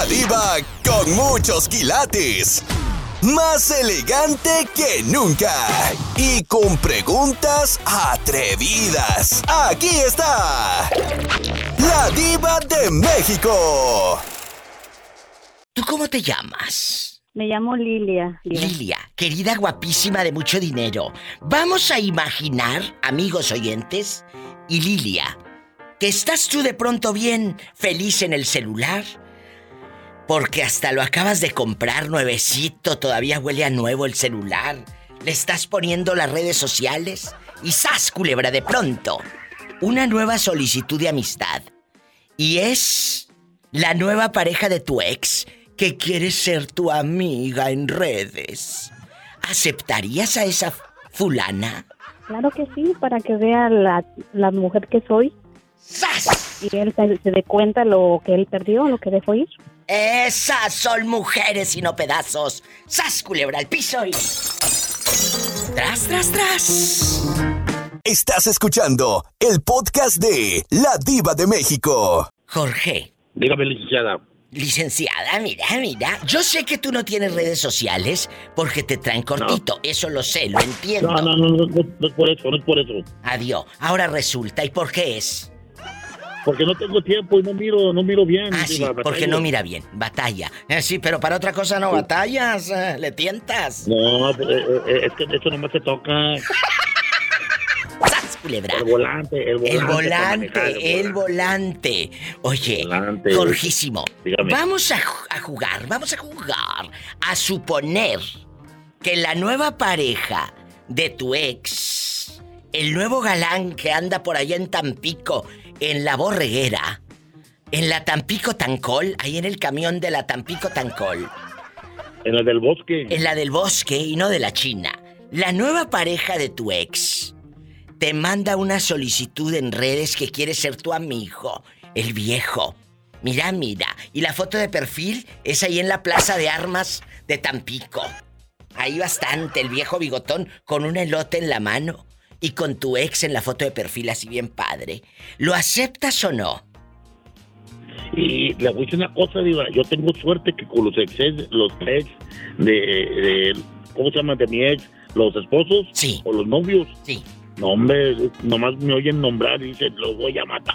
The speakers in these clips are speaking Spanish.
La diva con muchos quilates. Más elegante que nunca. Y con preguntas atrevidas. Aquí está. La diva de México. ¿Tú cómo te llamas? Me llamo Lilia. Lilia, querida guapísima de mucho dinero. Vamos a imaginar, amigos oyentes, y Lilia, que estás tú de pronto bien feliz en el celular porque hasta lo acabas de comprar nuevecito, todavía huele a nuevo el celular. Le estás poniendo las redes sociales y ¡zas, culebra! De pronto, una nueva solicitud de amistad. Y es la nueva pareja de tu ex que quiere ser tu amiga en redes. ¿Aceptarías a esa fulana? Claro que sí, para que vea la, la mujer que soy. ¡Sas! Y él se, se dé cuenta lo que él perdió, lo que dejó ir. Esas son mujeres y no pedazos. ¡Sas, culebra al piso y... ¡Tras, tras, tras! Estás escuchando el podcast de La Diva de México. Jorge. Dígame, licenciada. Licenciada, mira, mira. Yo sé que tú no tienes redes sociales porque te traen cortito. Eso lo sé, lo entiendo. No, no, no, no, no, no es por eso, no es por eso. Adiós. Ahora resulta. ¿Y por qué es? Porque no tengo tiempo y no miro, no miro bien. Ah, sí, porque no mira bien. Batalla. Eh, sí, pero para otra cosa no batallas. eh, le tientas. No, eh, es que eso nomás se toca. ¡Sas, culebra! El volante, el volante. El volante, manejar, el volante. Oye, Volante. Jorgísimo, Dígame. vamos a, a jugar, vamos a jugar, a suponer que la nueva pareja de tu ex, el nuevo galán que anda por allá en Tampico, en la borreguera, en la Tampico Tancol, ahí en el camión de la Tampico Tancol, En la del bosque. en la del bosque y no de la China. La nueva pareja de tu ex te manda una solicitud en redes que quiere ser tu amigo, el viejo. Mira, mira. Y la foto de perfil es ahí en la plaza de armas de Tampico. Ahí bastante, el viejo bigotón con un elote en la mano y con tu ex en la foto de perfil así bien padre. ¿Lo aceptas o no? Y le voy a decir una cosa, Diva. Yo tengo suerte que con los exes, los ex de, de- ¿Cómo se llama? De mi ex, los esposos. Sí. O los novios. Sí. No, hombre, nomás me oyen nombrar y dicen, los voy a matar.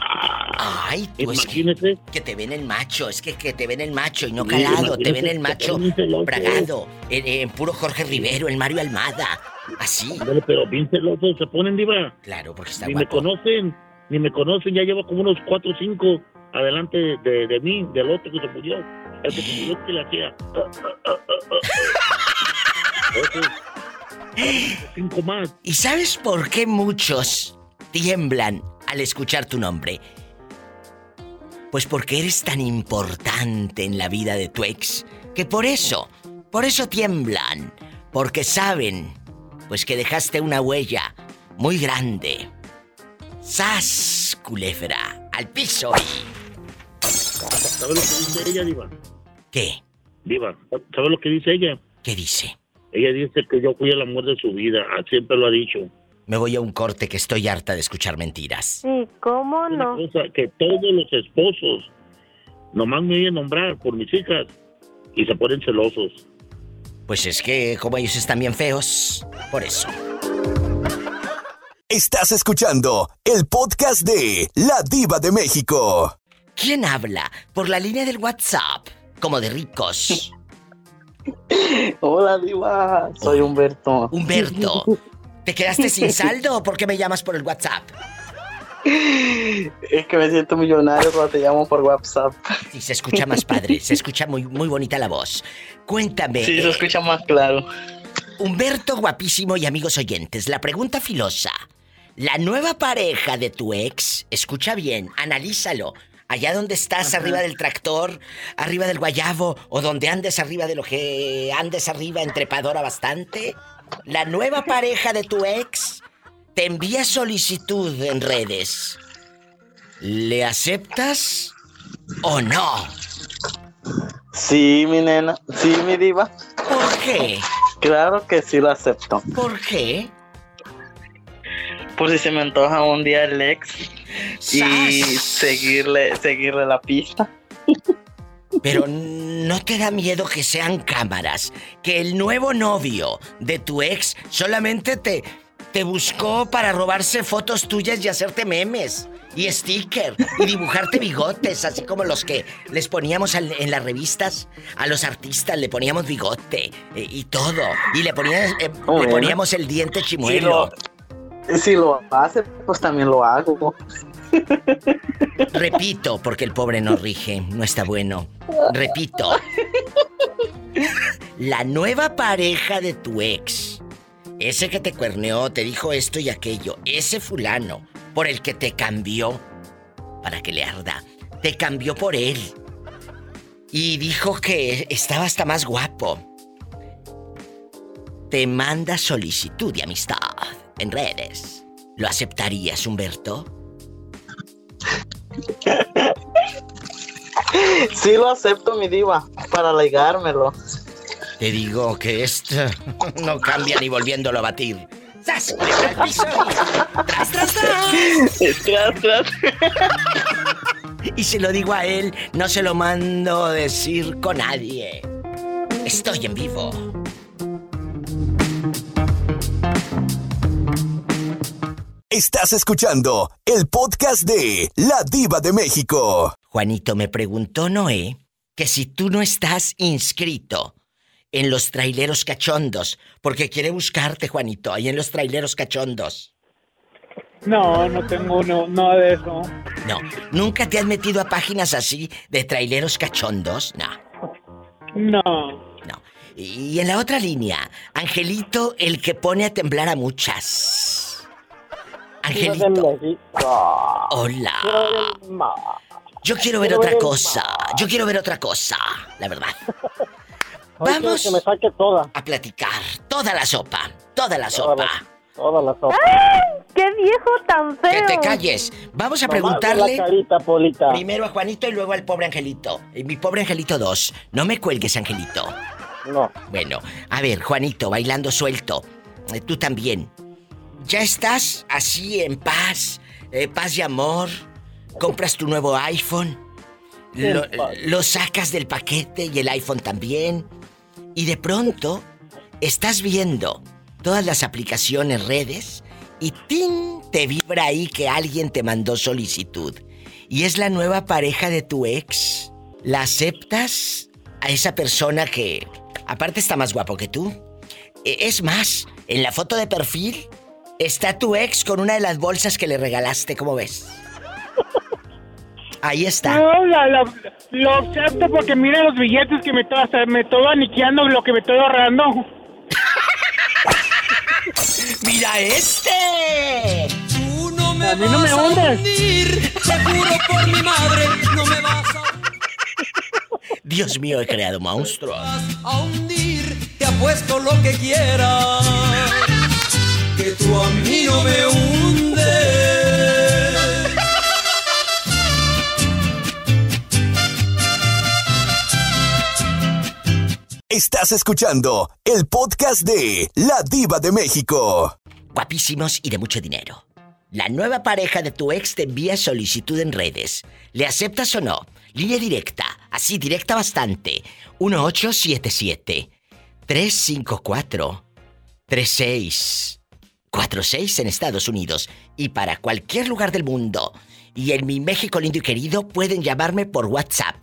Ay, tú es que, Imagínese. que te ven el macho, es que, que te ven el macho y no Sí, calado, te imagínate ven el macho te bragado, en, en puro Jorge Rivero, el Mario Almada, así. Ándale, Pero bien celosos se ponen, Diva. Claro, porque está Ni me guapo. conocen, ni me conocen. Ya llevo como unos cuatro o cinco adelante de, de mí, del otro que se murió. El que se murió que le hacía. Otros, cinco más. ¿Y sabes por qué muchos tiemblan al escuchar tu nombre? Pues porque eres tan importante en la vida de tu ex, que por eso, por eso tiemblan, porque saben, pues que dejaste una huella muy grande. ¡Sas, culebra! Al piso y... ¿Sabes lo que dice ella, Diva? ¿Qué? Diva, ¿sabes lo que dice ella? ¿Qué dice? Ella dice que yo fui el amor de su vida. Siempre lo ha dicho. Me voy a un corte que estoy harta de escuchar mentiras. Sí, ¿cómo Una no? cosa que todos los esposos nomás me oyen nombrar por mis hijas y se ponen celosos. Pues es que como ellos están bien feos, por eso. Estás escuchando el podcast de La Diva de México. ¿Quién habla por la línea del WhatsApp? Como de ricos. Hola, Diva. Soy Humberto. Humberto, ¿te quedaste sin saldo o por qué me llamas por el WhatsApp? Es que me siento millonario cuando te llamo por WhatsApp. Sí, se escucha más padre, se escucha muy, muy bonita la voz. Cuéntame, Sí, se eh, escucha más claro. Humberto guapísimo y amigos oyentes, la pregunta filosa. La nueva pareja de tu ex, escucha bien, analízalo. Allá donde estás, arriba del tractor, arriba del guayabo, o donde andes arriba de lo que andes arriba en trepadora bastante. La nueva pareja de tu ex te envía solicitud en redes. ¿Le aceptas o no? Sí, mi nena. Sí, mi Diva. ¿Por qué? Claro que sí lo acepto. ¿Por qué? Por si se me antoja un día el ex y seguirle, seguirle la pista. Pero no te da miedo que sean cámaras, que el nuevo novio de tu ex solamente te, te buscó para robarse fotos tuyas y hacerte memes y sticker y dibujarte bigotes, así como los que les poníamos en las revistas a los artistas, le poníamos bigote eh, y todo. Y le, eh, le poníamos el diente chimuelo. Si lo, hace, pues también lo hago. Repito, porque el pobre no rige, no está bueno. Repito. La nueva pareja de tu ex ese que te cuerneó, te dijo esto y aquello, ese fulano por el que te cambió, para que le arda, te cambió por él. Y dijo que estaba hasta más guapo. Te manda solicitud de amistad en redes. ¿Lo aceptarías, Humberto? Sí lo acepto, mi diva, para legármelo. Te digo que esto no cambia ni volviéndolo a batir. ¡Tras, tras, tras! Y si lo digo a él, no se lo mando decir con nadie. Estoy en vivo. Estás escuchando el podcast de La Diva de México. Juanito me preguntó Noé que si tú no estás inscrito en los traileros cachondos, porque quiere buscarte, Juanito, ahí en los traileros cachondos. No, no tengo no, nada de eso. No, ¿nunca te has metido a páginas así de traileros cachondos? No. No. No. Y en la otra línea, Angelito, el que pone a temblar a muchas. Angelito. Hola. Yo quiero ver otra cosa. Yo quiero ver otra cosa, la verdad. Vamos que me saque toda. a platicar. Toda la sopa. Toda la sopa. Toda la, sopa. ¡Qué viejo tan feo! Que te calles. Vamos a preguntarle. carita, Polita. Primero a Juanito y luego al pobre Angelito. Y mi pobre Angelito 2. No me cuelgues, Angelito. No. Bueno, a ver, Juanito, bailando suelto. Eh, tú también. ¿Ya estás así en paz? Eh, paz y amor. ¿Compras tu nuevo iPhone? Lo, lo, sacas del paquete y el iPhone también. Y de pronto estás viendo todas las aplicaciones, redes, y ¡tin! te vibra ahí que alguien te mandó solicitud. Y es la nueva pareja de tu ex. ¿La aceptas a esa persona que, aparte, está más guapo que tú? E, es más, en la foto de perfil está tu ex con una de las bolsas que le regalaste, ¿cómo ves? Ahí está. No, lo acepto porque mira los billetes que me estoy, me estoy aniqueando lo que me estoy ahorrando. ¡Mira este! Tú no me, a mí no me hundes. Te juro por mi madre, no me vas a... Dios mío, he creado monstruos. A hundir, te apuesto lo que quieras. Que tú a mí no me hundes. Estás escuchando el podcast de La Diva de México. Guapísimos y de mucho dinero. La nueva pareja de tu ex te envía solicitud en redes. ¿Le aceptas o no? Línea directa, así directa bastante. 1877 354 3646 en Estados Unidos y para cualquier lugar del mundo. Y en mi México lindo y querido pueden llamarme por WhatsApp.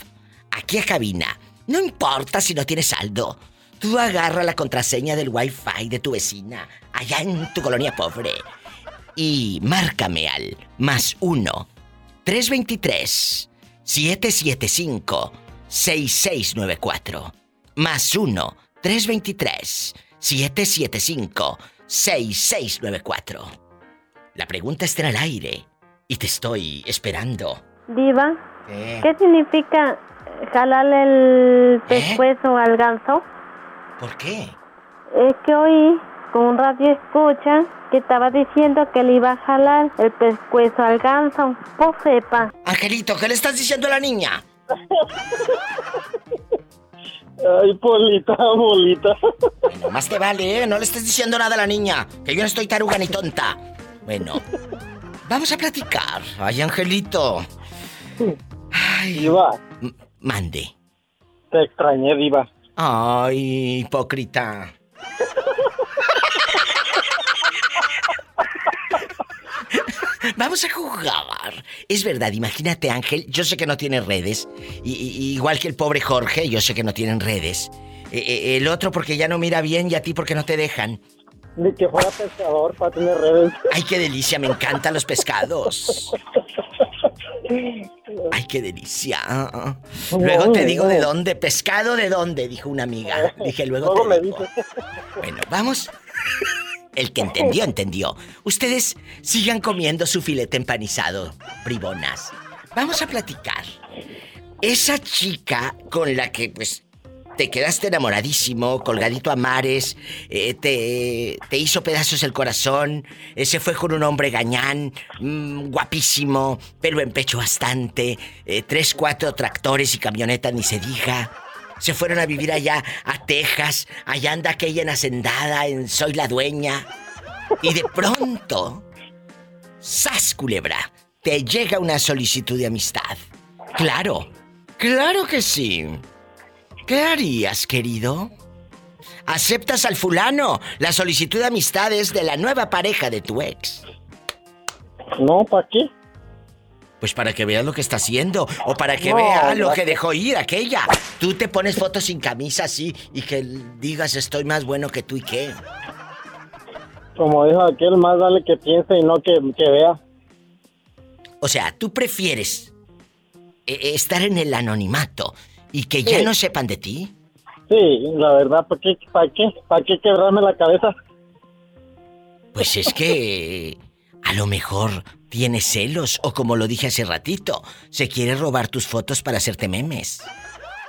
Aquí a cabina no importa si no tienes saldo. Tú agarra la contraseña del Wi-Fi de tu vecina, allá en tu colonia pobre. Y márcame al más uno 323 775 6694. Más uno 323 775 6694. La pregunta está en el aire y te estoy esperando. Diva, ¿qué significa jalarle el ¿Eh? pescuezo al ganso. ¿Por qué? Es que oí con un radio escucha que estaba diciendo que le iba a jalar el pescuezo al ganso. Pues sepa. Angelito, ¿qué le estás diciendo a la niña? Ay, Polita, bolita. Bueno, más te vale, ¿eh? No le estés diciendo nada a la niña, que yo no estoy taruga ni tonta. Bueno, vamos a platicar. Ay, Angelito. Ay. va. Mande. Te extrañé, Diva. Ay, hipócrita. Vamos a jugar. Es verdad, imagínate Ángel, yo sé que no tiene redes, y, y- igual que el pobre Jorge, yo sé que no tienen redes. Eh, eh, el otro porque ya no mira bien y a ti porque no te dejan. Ni que fuera pescador para tener redes. Ay, qué delicia, me encantan los pescados. Ay, qué delicia. Ah, ah. Luego te digo de dónde, pescado de dónde, dijo una amiga. Dije, luego Luego te me digo. dices. Bueno, vamos. El que entendió, entendió. Ustedes sigan comiendo su filete empanizado, bribonas. Vamos a platicar. Esa chica con la que, pues, te quedaste enamoradísimo, colgadito a mares, eh, te, te hizo pedazos el corazón, eh, se fue con un hombre gañán, mm, guapísimo, pelo en pecho bastante, eh, tres, cuatro tractores y camioneta, ni se diga. Se fueron a vivir allá a Texas, allá anda aquella en Hacendada, en Soy la Dueña. Y de pronto, ¡sas, culebra! Te llega una solicitud de amistad. Claro, claro que sí. ¿Qué harías, querido? ¿Aceptas al fulano? La solicitud de amistad es de la nueva pareja de tu ex. No, ¿para qué? Pues para que veas lo que está haciendo. O para que No, vea lo que dejó ir aquella. Tú te pones fotos sin camisa así y que digas estoy más bueno que tú y qué. Como dijo aquel, más vale que piense y no que, que vea. O sea, tú prefieres eh, eh, estar en el anonimato y que ya no sepan de ti. Sí, la verdad, ¿para qué? ¿Para qué? ¿Para qué quebrarme la cabeza? Pues es que a lo mejor tiene celos o como lo dije hace ratito, se quiere robar tus fotos para hacerte memes.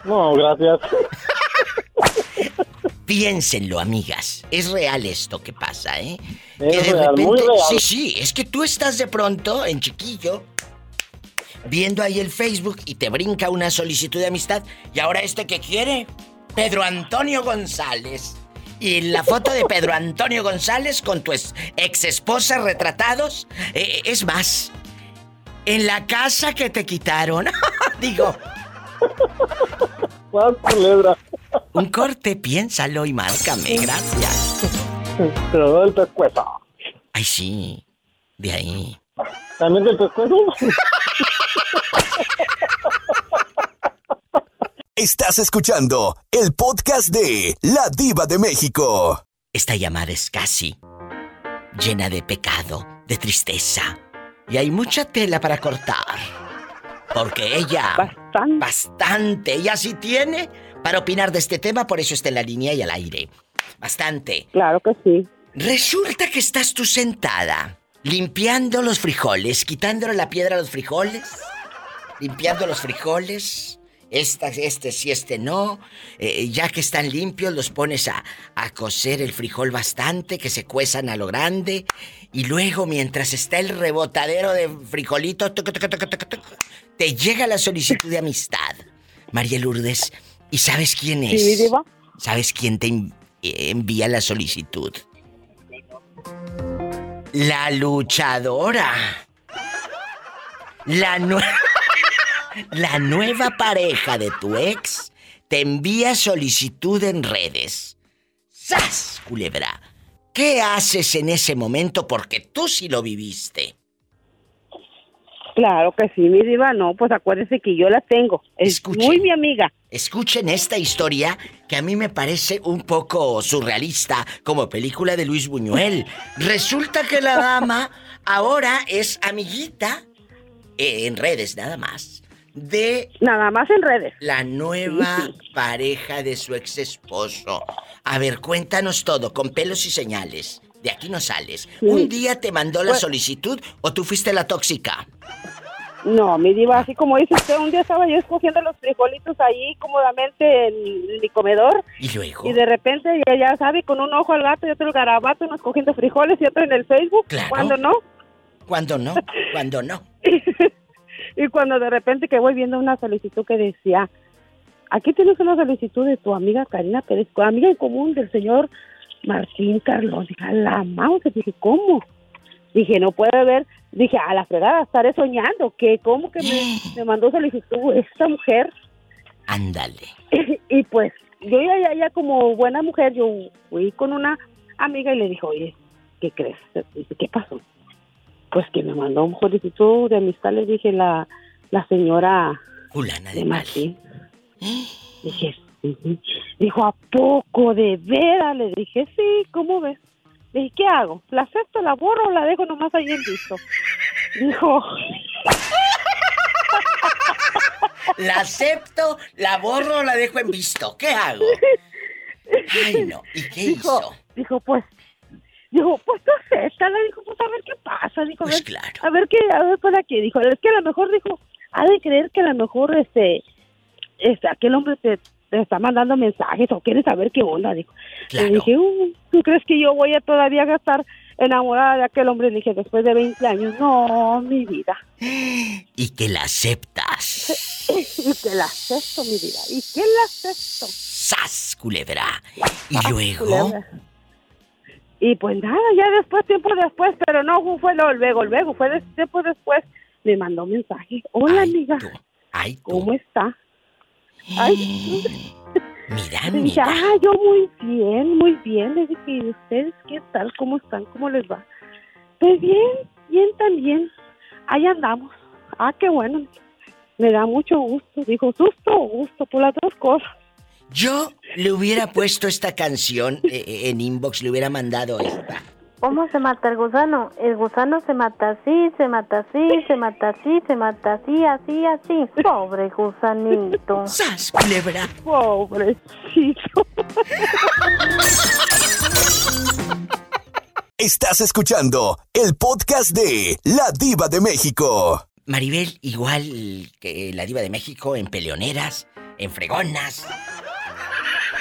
No, gracias. Piénsenlo, amigas. Es real esto que pasa, ¿eh? Es que de real, muy repente. real. Sí, sí, es que tú estás de pronto en chiquillo viendo ahí el Facebook y te brinca una solicitud de amistad. ¿Y ahora este que quiere? Pedro Antonio González. Y la foto de Pedro Antonio González con tu ex esposa retratados. eh, es más, en la casa que te quitaron. Digo, un corte, piénsalo y márcame. Gracias. Pero del pescuezo. Ay, sí. De ahí. ¿También del pescuezo? Estás escuchando el podcast de La Diva de México. Esta llamada es casi llena de pecado, de tristeza. Y hay mucha tela para cortar. Porque ella... Bastante. Bastante. Ella sí tiene para opinar de este tema, por eso está en la línea y al aire. Bastante. Claro que sí. Resulta que estás tú sentada, limpiando los frijoles, quitándole la piedra a los frijoles, limpiando los frijoles, esta, este sí, este no, eh, ya que están limpios los pones a, a cocer el frijol bastante, que se cuezan a lo grande, y luego mientras está el rebotadero de frijolito, tuc, tuc, tuc, tuc, tuc, te llega la solicitud de amistad. María Lourdes, ¿y sabes quién es? Sí. ¿Sabes quién te en- eh, envía la solicitud? La luchadora. La, nue- la nueva pareja de tu ex te envía solicitud en redes. ¡Sas, culebra! ¿Qué haces en ese momento? Porque tú sí lo viviste. Claro que sí, mi diva. No, pues acuérdese que yo la tengo. Es Escuche. muy mi amiga. Escuchen esta historia que a mí me parece un poco surrealista, como película de Luis Buñuel. Resulta que la dama ahora es amiguita, eh, en redes nada más, de Nada más en redes. la nueva pareja de su ex esposo. A ver, cuéntanos todo, con pelos y señales. De aquí no sales. Sí. ¿Un día te mandó la Pues- solicitud o tú fuiste la tóxica? No, mi diva, así como dice usted, un día estaba yo escogiendo los frijolitos ahí cómodamente en mi comedor Y luego. y de repente, ya, ya sabe, con un ojo al gato y otro al garabato, uno escogiendo frijoles y otro en el Facebook. Claro. Cuando no? ¿Cuándo no? ¿Cuándo no? Y cuando de repente que voy viendo una solicitud que decía, aquí tienes una solicitud de tu amiga Karina Pérez, amiga en común del señor Martín Carlos. Dije, la mouse, dije, ¿cómo? Dije, no puede ver, dije, a la fregada, estaré soñando, que cómo que me, me mandó solicitud esta mujer. Ándale. y pues yo ya, ya, ya como buena mujer, yo fui con una amiga y le dije, oye, ¿qué crees? Dice, ¿qué pasó? Pues que me mandó un solicitud de amistad, le dije la, la señora de de. Martín. Dije, "Ujú". dijo, ¿a poco de veras? Le dije, sí, ¿cómo ves? Le dije, ¿qué hago? ¿La acepto, la borro o la dejo nomás ahí en visto? Dijo, La acepto, la borro, la dejo en visto. ¿Qué hago? Ay, no. ¿Y qué dijo, hizo? dijo, pues, dijo, pues tú acéptala, dijo, pues a ver qué pasa, dijo, a Pues ver, claro. a ver qué, a ver para qué, dijo, es que a lo mejor, dijo, ha de creer que a lo mejor, este, este, aquel hombre te, te está mandando mensajes o quiere saber qué onda, dijo. Claro. Le dije, "Uh, ¿tú crees que yo voy a todavía gastar enamorada de aquel hombre? Le dije, después de 20 años, no, mi vida. Y que la aceptas. Y que la acepto, mi vida, y que la acepto. ¡Sas, culebra! Y luego. culebra. Y pues nada, ya después, tiempo después, pero no fue lo- luego, luego, fue des- tiempo después, me mandó un mensaje. Hola, Ay, amiga, tú. Ay, tú. ¿cómo está? Ay, Mira, dije, mira. ah, yo muy bien, muy bien. Le dije, ¿y ustedes qué tal? ¿Cómo están? ¿Cómo les va? Pues bien, bien también. Ahí andamos. Ah, qué bueno. Me da mucho gusto. Dijo, susto o gusto, por las dos cosas. Yo le hubiera puesto esta canción eh, eh, en inbox, le hubiera mandado esta. ¿Cómo se mata el gusano? El gusano se mata así, se mata así, se mata así, se mata así, así, así. Pobre gusanito. ¡Sas, culebra! Pobrecito. Estás escuchando el podcast de La Diva de México. Maribel, igual que la diva de México, en peleoneras, en fregonas.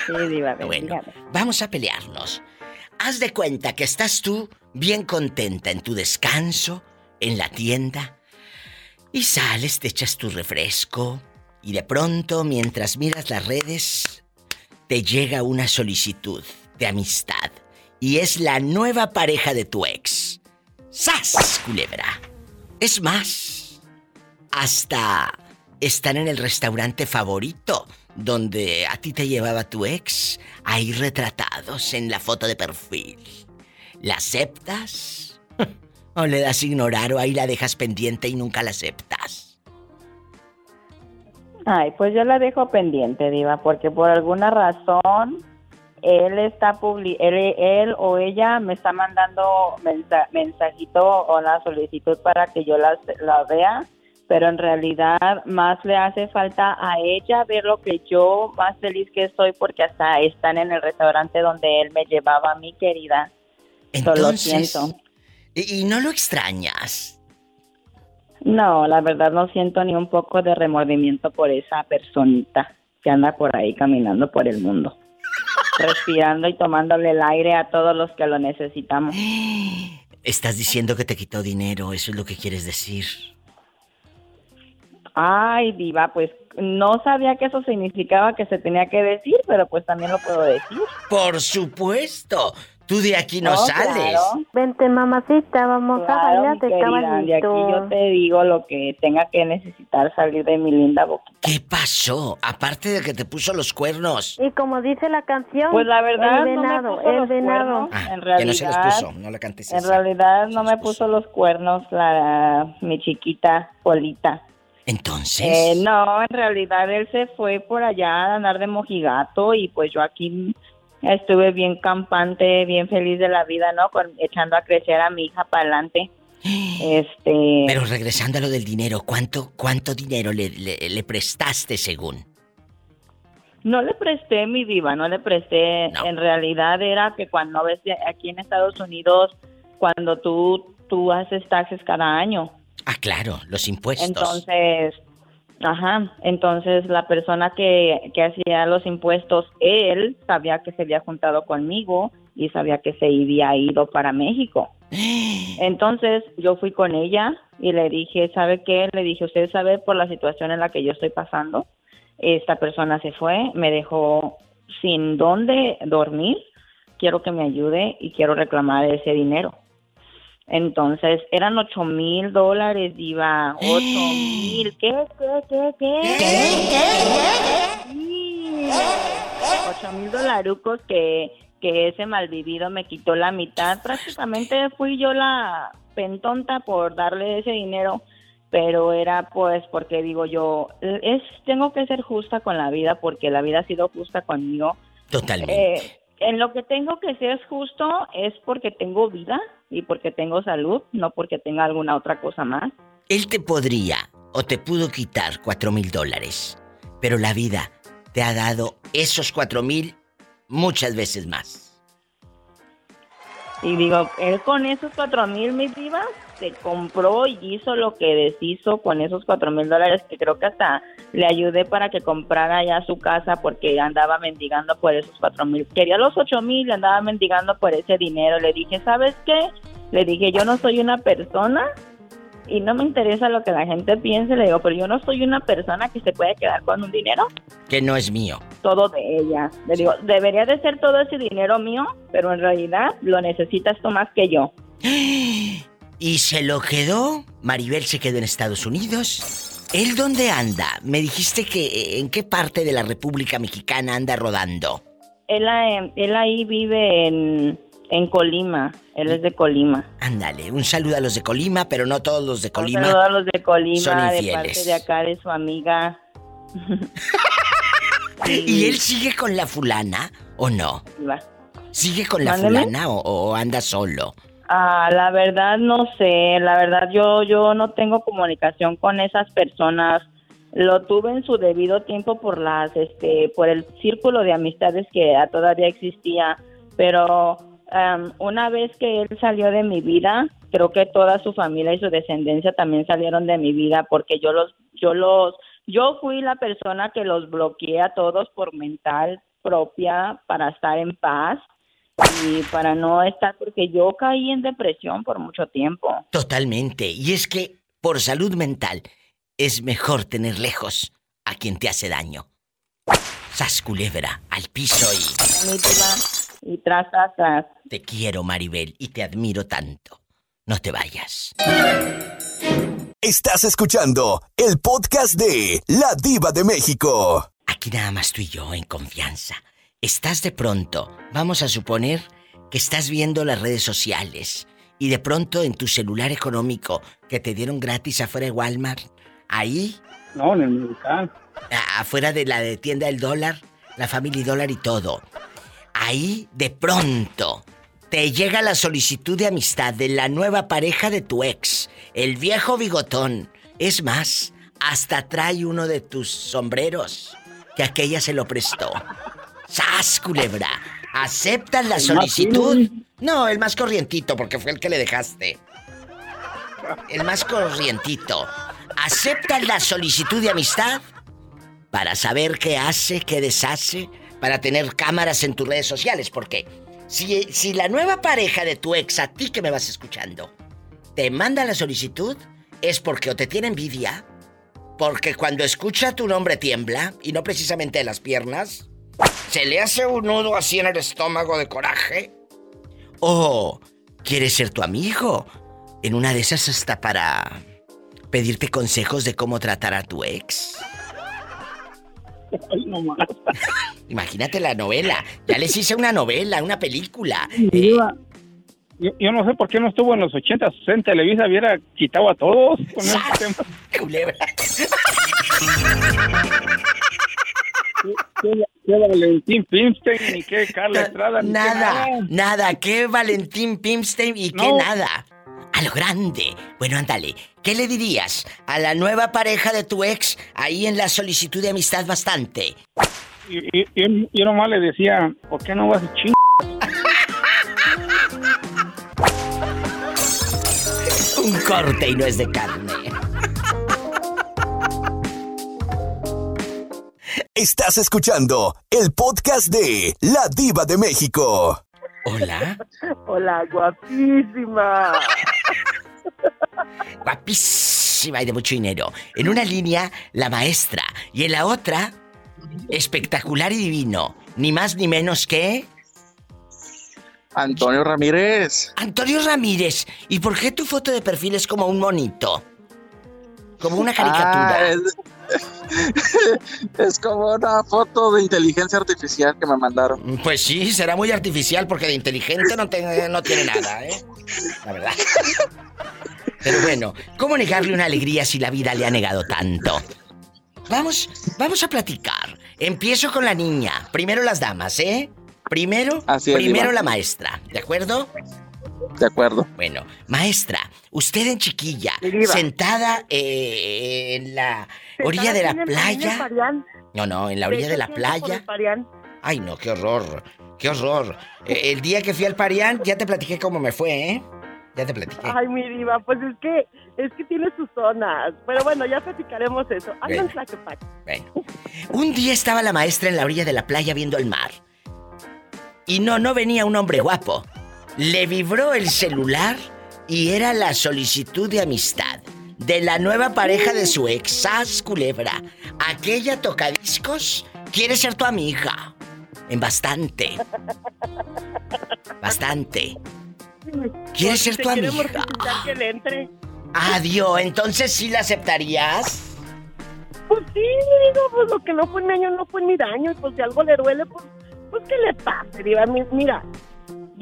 Sí, diva, Bueno, vamos a pelearnos. Haz de cuenta que estás tú bien contenta en tu descanso, en la tienda, y sales, te echas tu refresco, y de pronto, mientras miras las redes, te llega una solicitud de amistad, y es la nueva pareja de tu ex. ¡Sas, culebra! Es más, hasta están en el restaurante favorito donde a ti te llevaba tu ex, ahí retratados en la foto de perfil. ¿La aceptas? ¿O le das a ignorar o ahí la dejas pendiente y nunca la aceptas? Ay, pues yo la dejo pendiente, Diva, porque por alguna razón él está publi él, él o ella me está mandando mensa- mensajito o la solicitud para que yo la, la vea, pero en realidad más le hace falta a ella ver lo que yo más feliz que estoy porque hasta están en el restaurante donde él me llevaba, mi querida. Solo Entonces, siento. ¿y, y no lo extrañas? No, la verdad no siento ni un poco de remordimiento por esa personita que anda por ahí caminando por el mundo, respirando y tomándole el aire a todos los que lo necesitamos. Estás diciendo que te quitó dinero, eso es lo que quieres decir. Ay, diva, pues no sabía que eso significaba que se tenía que decir, pero pues también lo puedo decir. Por supuesto, tú de aquí no, No, sales. claro. Vente, mamacita, vamos a bailar de querida, de aquí caballito. yo te digo lo que tenga que necesitar salir de mi linda boquita. ¿Qué pasó? Aparte de que te puso los cuernos. Y como dice la canción, Pues la verdad el no me venado, puso el los venado. cuernos. Ah, en que no se los realidad- puso, no la cantes En esa. realidad no me puso. puso los cuernos la mi chiquita Polita. Entonces, Eh, no, en realidad él se fue por allá a andar de mojigato y pues yo aquí estuve bien campante, bien feliz de la vida, ¿no? Con, echando a crecer a mi hija para adelante. Este, pero regresando a lo del dinero, ¿cuánto, cuánto dinero le, le- le prestaste según? no le presté mi diva, no le presté. No. En realidad era que cuando ves aquí en Estados Unidos, cuando tú tú haces taxes cada año, Ah, claro, los impuestos. Entonces, ajá, entonces la persona que, que hacía los impuestos, él sabía que se había juntado conmigo y sabía que se había ido para México. Entonces yo fui con ella y le dije, ¿sabe qué? Le dije, usted sabe por la situación en la que yo estoy pasando. Esta persona se fue, me dejó sin dónde dormir. Quiero que me ayude y quiero reclamar ese dinero. Entonces, eran ocho mil dólares, Diva. Ocho mil. ¿Qué, qué, qué, qué? dolarucos que, que ese malvivido me quitó la mitad. Prácticamente fui yo la pentonta por darle ese dinero, pero era pues porque digo yo, es tengo que ser justa con la vida porque la vida ha sido justa conmigo. Totalmente. Eh, en lo que tengo que ser justo es porque tengo vida y porque tengo salud, no porque tenga alguna otra cosa más. Él te podría o te pudo quitar cuatro mil dólares, pero la vida te ha dado esos cuatro mil muchas veces más. Y digo, él con esos cuatro mil, mis divas, se compró y hizo lo que deshizo con esos cuatro mil dólares, que creo que hasta le ayudé para que comprara ya su casa porque andaba mendigando por esos cuatro mil. Quería los ocho mil, andaba mendigando por ese dinero. Le dije, ¿sabes qué? Le dije, yo no soy una persona y no me interesa lo que la gente piense. Le digo, pero yo no soy una persona que se puede quedar con un dinero. Que no es mío. Todo de ella. Le digo, debería de ser todo ese dinero mío, pero en realidad lo necesitas tú más que yo. ¿Y se lo quedó? Maribel se quedó en Estados Unidos. ¿Él dónde anda? Me dijiste que eh, en qué parte de la República Mexicana anda rodando. Él, eh, él ahí vive en, en Colima. Él es de Colima. Ándale, un saludo a los de Colima, pero no todos los de Colima. Un saludo a los de son Colima, de infieles. parte de acá, de su amiga. ¿Y él sigue con la fulana o no? Va. ¿Sigue con la Mándeme. fulana o, o anda solo? Ah, la verdad no sé, la verdad yo yo no tengo comunicación con esas personas. Lo tuve en su debido tiempo por las este por el círculo de amistades que todavía existía, pero am, una vez que él salió de mi vida, creo que toda su familia y su descendencia también salieron de mi vida porque yo los yo los yo fui la persona que los bloqueé a todos por mental propia para estar en paz y para no estar, porque yo caí en depresión por mucho tiempo. Totalmente. Y es que por salud mental es mejor tener lejos a quien te hace daño. Sas culebra al piso y Y tras, tras, tras. te quiero Maribel y te admiro tanto. No te vayas. Estás escuchando el podcast de La Diva de México. Aquí nada más tú y yo en confianza. Estás de pronto, vamos a suponer que estás viendo las redes sociales y de pronto en tu celular económico que te dieron gratis afuera de Walmart, ahí, No, en el medical. a- afuera de la de tienda del dólar, la Family Dollar y todo. Ahí de pronto te llega la solicitud de amistad de la nueva pareja de tu ex, el viejo bigotón. Es más, hasta trae uno de tus sombreros, que aquella se lo prestó. ¡Sas, culebra! ¿Aceptas la solicitud? No, el más corrientito, porque fue el que le dejaste. El más corrientito. ¿Aceptas la solicitud de amistad? Para saber qué hace, qué deshace, para tener cámaras en tus redes sociales, porque si, si la nueva pareja de tu ex, a ti que me vas escuchando, te manda la solicitud, es porque o te tiene envidia, porque cuando escucha tu nombre tiembla, y no precisamente de las piernas, se le hace un nudo así en el estómago de coraje, o quiere ser tu amigo, en una de esas hasta para pedirte consejos de cómo tratar a tu ex. Ay, no más. Imagínate la novela. Ya les hice una novela, una película. Diva, Yo, yo no sé por qué no estuvo en los 80 en Televisa, hubiera quitado a todos con ese ¡Sas! tema. Culebra. ¿Qué, Valentín Pimstein ni qué Carla Estrada? ni qué Nada, nada. ¿Qué Valentín Pimstein y qué nada? A lo grande. Bueno, ándale. ¿Qué le dirías a la nueva pareja de tu ex ahí en la solicitud de amistad bastante? Y, y- y- yo nomás le decía, ¿por qué no vas a ching? Un corte y no es de carne. Estás escuchando el podcast de La Diva de México. Hola. Hola, guapísima. Guapísima y de mucho dinero. En una línea, la maestra. Y en la otra, espectacular y divino. Ni más ni menos que. Antonio Ramírez. Antonio Ramírez. ¿Y por qué tu foto de perfil es como un monito? Como una caricatura. Ah, es, es como una foto de inteligencia artificial que me mandaron. Pues sí, será muy artificial porque de inteligente no, te- no tiene nada, ¿eh? La verdad. Pero bueno, ¿cómo negarle una alegría si la vida le ha negado tanto? Vamos, vamos a platicar. Empiezo con la niña. Primero las damas, ¿eh? Primero, Así es, primero la maestra, ¿de acuerdo? De acuerdo. Bueno, maestra, usted en chiquilla, sentada eh, en la orilla de la playa. No, no, en la orilla de la playa. Ay, no, qué horror, qué horror. Eh, el día que fui al Parián, ya te platiqué cómo me fue, ¿eh? Ya te platiqué. Ay, mi diva, pues es que es que tiene sus zonas. Pero bueno, ya platicaremos eso. Bueno. Bueno, un día estaba la maestra en la orilla de la playa viendo el mar. Y no, no venía un hombre guapo. Le vibró el celular y era la solicitud de amistad de la nueva pareja de su ex, Sas Culebra. Aquella tocadiscos quiere ser tu amiga. En bastante. Bastante. Quiere ser tu amiga. necesitar que le entre. Adiós, entonces sí la aceptarías. Pues sí, digo, pues lo que no fue mi año no fue mi daño. Y pues si algo le duele, pues, pues que le pase, diva. Mi- Mira,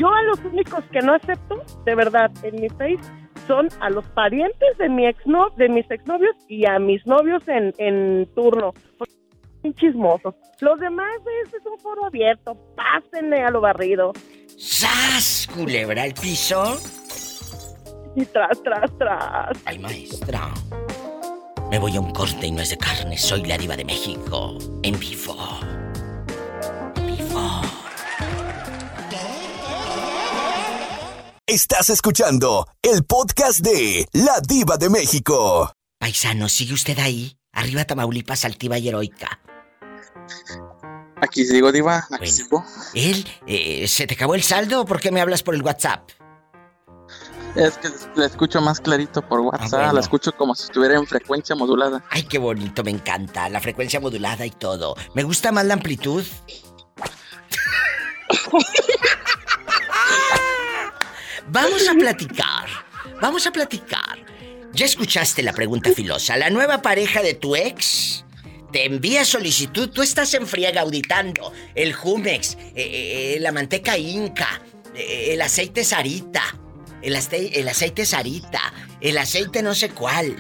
yo a los únicos que no acepto, de verdad, en mi face, son a los parientes de mi exno, de mis exnovios y a mis novios en, en turno. Chismosos. Los demás, ese es un foro abierto. Pásenle a lo barrido. ¡Sas! Culebra el piso. Y tras, tras, tras. Ay, maestra. Me voy a un corte y no es de carne. Soy la diva de México. En vivo. Estás escuchando el podcast de La Diva de México. Paisano, ¿sigue usted ahí? Arriba Tamaulipas, altiva y heroica. Aquí sigo, Diva. Aquí Bueno. sigo. ¿Él? eh, ¿Se te acabó el saldo o por qué me hablas por el WhatsApp? Es que la escucho más clarito por WhatsApp. bueno. La escucho como si estuviera en frecuencia modulada. Ay, qué bonito, me encanta. La frecuencia modulada y todo. Me gusta más la amplitud. Vamos a platicar. Vamos a platicar. Ya escuchaste la pregunta filosa. La nueva pareja de tu ex te envía solicitud. Tú estás en friega auditando el Jumex, eh, eh, la manteca Inca, eh, el aceite Sarita, el, ace- el aceite Sarita, el aceite no sé cuál.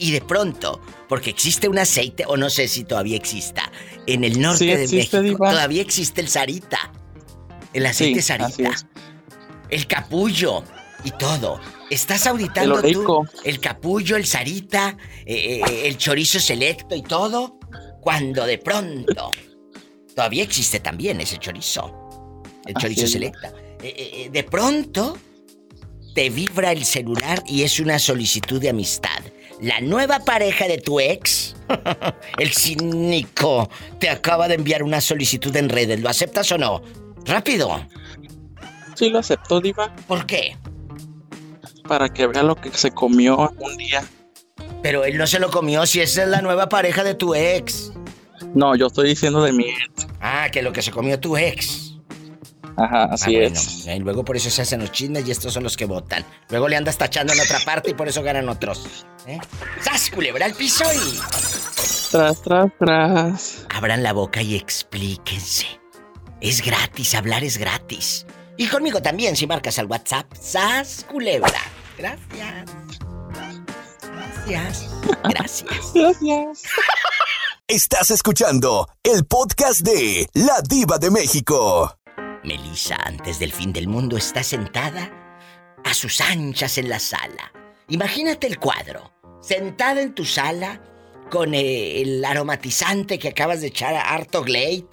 Y- de pronto, porque existe un aceite, o no sé si todavía exista, en el norte Sí, de existe, México, Diva. todavía existe el Sarita. El aceite Sí, Sarita. El capullo y todo. Estás auditando El tú el capullo, el sarita, eh, eh, el chorizo selecto y todo, cuando de pronto todavía existe también ese chorizo, el Así chorizo es. selecta. Eh, eh, eh, de pronto te vibra el celular y es una solicitud de amistad. La nueva pareja de tu ex, el cínico, te acaba de enviar una solicitud en redes. ¿Lo aceptas o no? Rápido. Sí, lo aceptó, Diva. ¿Por qué? Para que vea lo que se comió un día. Pero él no se lo comió si esa es la nueva pareja de tu ex. No, yo estoy diciendo de mi ex. Ah, que lo que se comió tu ex. Ajá, así Ah, bueno, es. y luego por eso se hacen los chismes y estos son los que votan. Luego le andas tachando en otra parte y por eso ganan otros. ¿Eh? ¡Sas, culebra al piso y... Tras, tras, tras. Abran la boca y explíquense. Es gratis, hablar es gratis. Y conmigo también, si marcas al WhatsApp, ¡Sas, culebra! Gracias. Gracias. Gracias. Gracias. Estás escuchando el podcast de La Diva de México. Melissa, antes del fin del mundo, está sentada a sus anchas en la sala. Imagínate el cuadro. Sentada en tu sala con eh, el aromatizante que acabas de echar a Harto Glade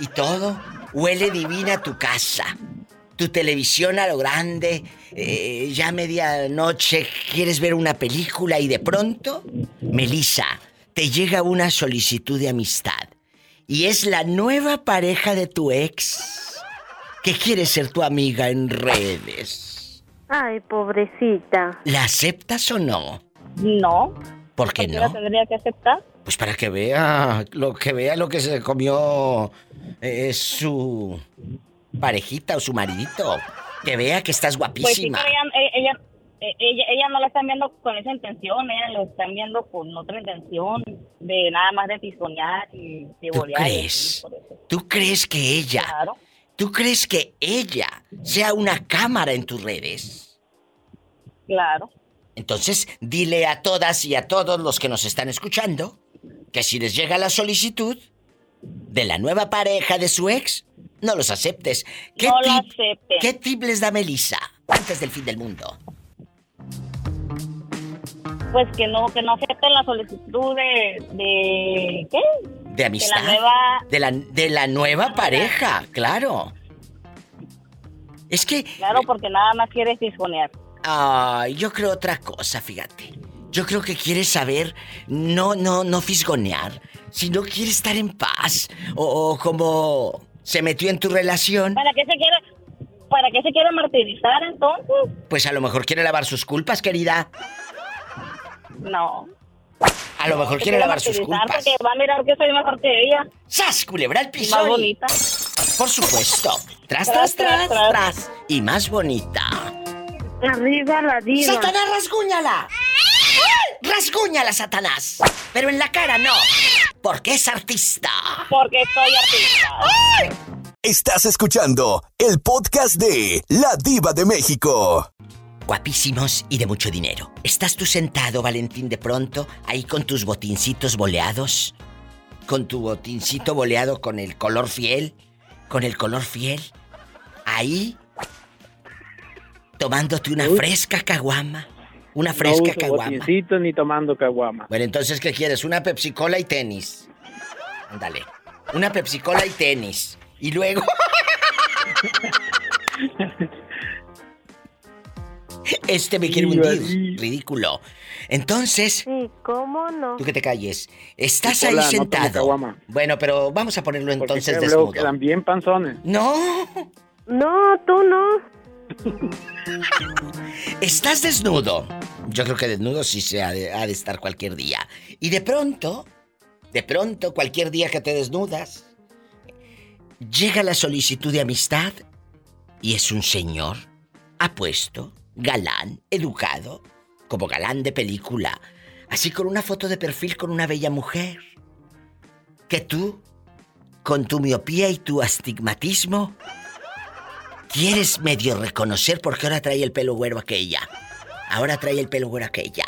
y todo. Huele divina tu casa. Tu televisión a lo grande. eh, ya medianoche quieres ver una película y de pronto, Melissa, te llega una solicitud de amistad. Y es la nueva pareja de tu ex que quiere ser tu amiga en redes. Ay, pobrecita. ¿La aceptas o no? No. ¿Por qué ¿Por la no? tendría que aceptar? Pues para que vea lo que vea lo que se comió eh, su parejita o su maridito. Que vea que estás Pues sí, guapísima. pero ella, ella, eh, ella, ella no la están viendo con esa intención, ella lo están viendo con otra intención de nada más de fisgonear y de ¿Tú bolear. y crees? eso. ¿Tú crees que ella, Claro, tú crees que ella sea una cámara en tus redes? claro. Entonces, dile a todas y a todos los que nos están escuchando que si les llega la solicitud de la nueva pareja de su ex, no los aceptes. ¿Qué, No tip, acepten. ¿Qué tip les da Melissa antes del fin del mundo? Pues que no, que no acepten la solicitud de, de ¿qué? De amistad. nueva- De la, de la nueva pareja, claro. Es que Claro, porque nada más quiere fisgonear. Ay, yo creo otra cosa, fíjate. Yo creo que quiere saber, no, no, no fisgonear, sino quiere estar en paz. O, o como se metió en tu relación, ¿Para qué se quiere, para qué se quiere martirizar entonces? pues a lo mejor quiere lavar sus culpas, querida. No. A lo mejor quiere lavar sus culpas. Porque va a mirar que soy mejor que ella. ¡Sas, culebra Y piso! más bonita. Por supuesto. Tras, tras, Tras, tras, tras, tras. Y más bonita. Arriba la diva. ¡Satanás, rasguñala! ¡Rasguñala, Satanás! Pero en la cara no, porque es artista. Porque soy artista. Estás escuchando el podcast de La Diva de México. Guapísimos y de mucho dinero. ¿Estás tú sentado, Valentín, de pronto, ahí con tus botincitos boleados? Con tu botincito boleado con el color fiel. Con el color fiel. Ahí. Tomándote una fresca caguama. Una fresca no caguama. ni tomando caguama. Bueno, entonces, ¿qué quieres? Una Pepsi Cola y tenis. Ándale. Una Pepsi Cola y tenis. Y luego. Este me quiere hundir. así. Ridículo. Entonces, Sí, ¿cómo no? tú que te calles. Estás ahí no sentado. bueno, pero vamos a ponerlo Porque entonces luego desnudo. quedan bien panzones. No. No, tú no. Estás desnudo. Yo creo que desnudo sí se ha de, estar cualquier día. Y de pronto, de pronto, cualquier día que te desnudas, llega la solicitud de amistad y es un señor apuesto, galán, educado, como galán de película, así con una foto de perfil con una bella mujer. Que tú, con tu miopía y tu astigmatismo, quieres medio reconocer porque ahora trae el pelo güero aquella. Ahora trae el pelo güero aquella.